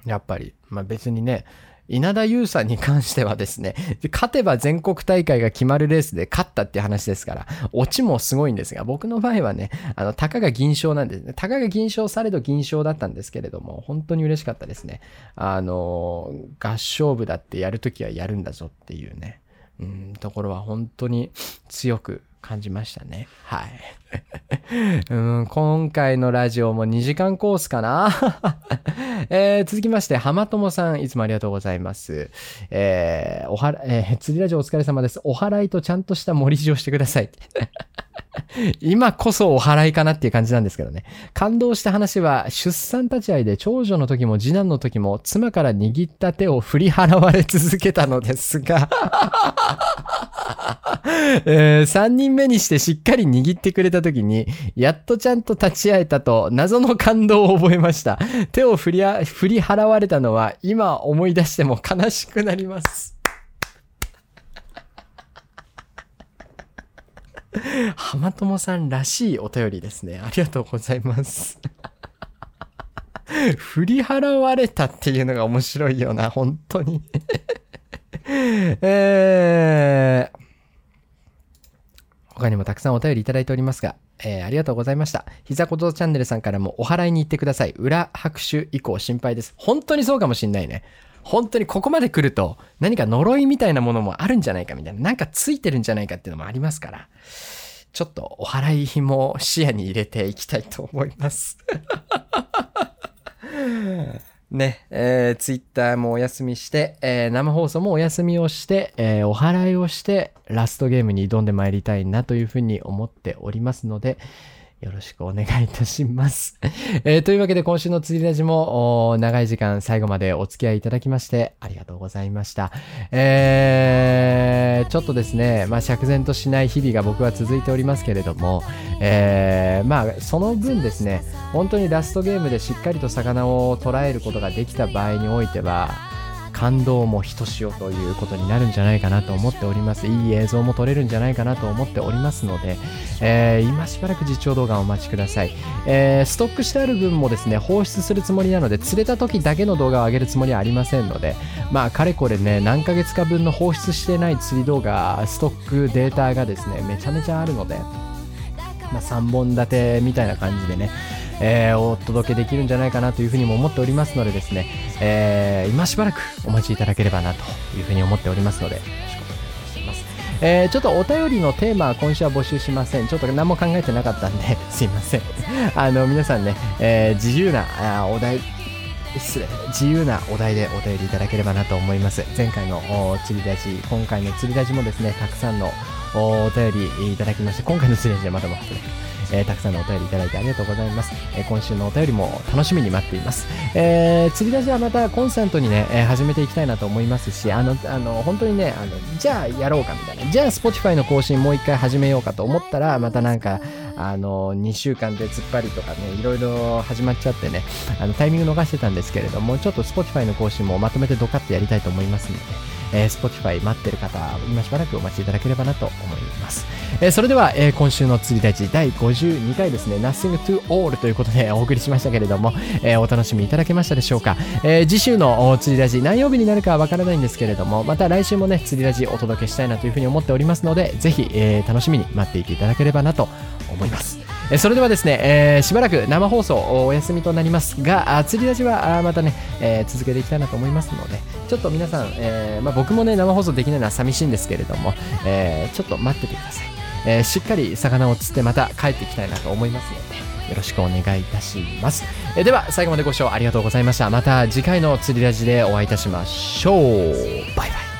やっぱり。まあ別にね、稲田優さんに関してはですね、勝てば全国大会が決まるレースで勝ったって話ですから、オチもすごいんですが、僕の場合はね、あの、たかが銀賞なんですね。たかが銀賞されど銀賞だったんですけれども、本当に嬉しかったですね。あの、合唱部だってやるときはやるんだぞっていうね、うん、ところは本当に強く感じましたね。はい。うん、今回のラジオも2時間コースかな、えー続きまして、浜友さん、いつもありがとうございます。えーおはら、えー釣りラジオお疲れ様です。お祓いとちゃんとした盛り地をしてください。今こそお祓いかなっていう感じなんですけどね。感動した話は、出産立ち会いで長女の時も次男の時も妻から握った手を振り払われ続けたのですが、え3人目にしてしっかり握ってくれた時に、やっとちゃんと立ち会えたと謎の感動を覚えました。手を振り振り払われたのは今思い出しても悲しくなります。浜友さんらしいお便りですね。ありがとうございます。振り払われたっていうのが面白いよな、本当に。えー、他にもたくさんお便りいただいておりますが、えーありがとうございました。膝ことチャンネルさんからもお祓いに行ってください。裏拍手以降心配です。本当にそうかもしんないね。本当にここまで来ると何か呪いみたいなものもあるんじゃないかみたいな。なんかついてるんじゃないかっていうのもありますから。ちょっとお祓いも視野に入れていきたいと思います。ね、えー、ツイッターもお休みして、えー生放送もお休みをして、えーお祓いをして、ラストゲームに挑んでまいりたいなというふうに思っておりますので、よろしくお願いいたします。えーというわけで今週の釣りラジも長い時間最後までお付き合いいただきましてありがとうございました。えーちょっとですね、まあ釈然としない日々が僕は続いておりますけれども、えーまあその分ですね、本当にラストゲームでしっかりと魚を捉えることができた場合においては、感動もひとしおということになるんじゃないかなと思っております。いい映像も撮れるんじゃないかなと思っておりますので、えー今しばらく実況動画をお待ちください。えーストックしてある分もですね、放出するつもりなので、釣れた時だけの動画を上げるつもりはありませんので、まあ、かれこれね、何ヶ月か分の放出してない釣り動画、ストックデータがですね、めちゃめちゃあるので、まあ、3本立てみたいな感じでね、えーお届けできるんじゃないかなというふうにも思っておりますのでですね、えー今しばらくお待ちいただければなというふうに思っておりますので、よろしくお願いします。えーちょっとお便りのテーマは今週は募集しません。ちょっと何も考えてなかったんで、すいません。あの、皆さんね、えー自由なあお題、失礼自由なお題でお便りいただければなと思います前回の釣り出し今回の釣り出しもですねたくさんのおお便りいただきまして今回の釣り出しでまたもってねえーたくさんのお便りいただいてありがとうございます、えー今週のお便りも楽しみに待っています、えー釣り出しはまたコンスタントにね、えー始めていきたいなと思いますしあのあの本当にねあのじゃあやろうかみたいな。じゃあ Spotify の更新もう一回始めようかと思ったらまたなんかあの2週間で突っ張りとかねいろいろ始まっちゃってねあのタイミング逃してたんですけれどもちょっと Spotify の更新もまとめてドカッとやりたいと思いますので、えー Spotify 待ってる方今しばらくお待ちいただければなと思います、えーそれでは、えー今週の釣り大地第52回ですね Nothing to All ということでお送りしましたけれども、えーお楽しみいただけましたでしょうか、え次週の釣りラジ何曜日になるかはわからないんですけれどもまた来週もね釣りラジお届けしたいなというふうに思っておりますのでぜひ、え楽しみに待っていていただければなと思います。えそれではですね、えーしばらく生放送お休みとなりますが、釣りラジはまたね、えー続けていきたいなと思いますので、ちょっと皆さん、えーまあ、僕もね、生放送できないのは寂しいんですけれども、えちょっと待っててください。えしっかり魚を釣ってまた帰っていきたいなと思いますので、よろしくお願いいたします。えでは、最後までご視聴ありがとうございました。また次回の釣りラジでお会いいたしましょう。バイバイ。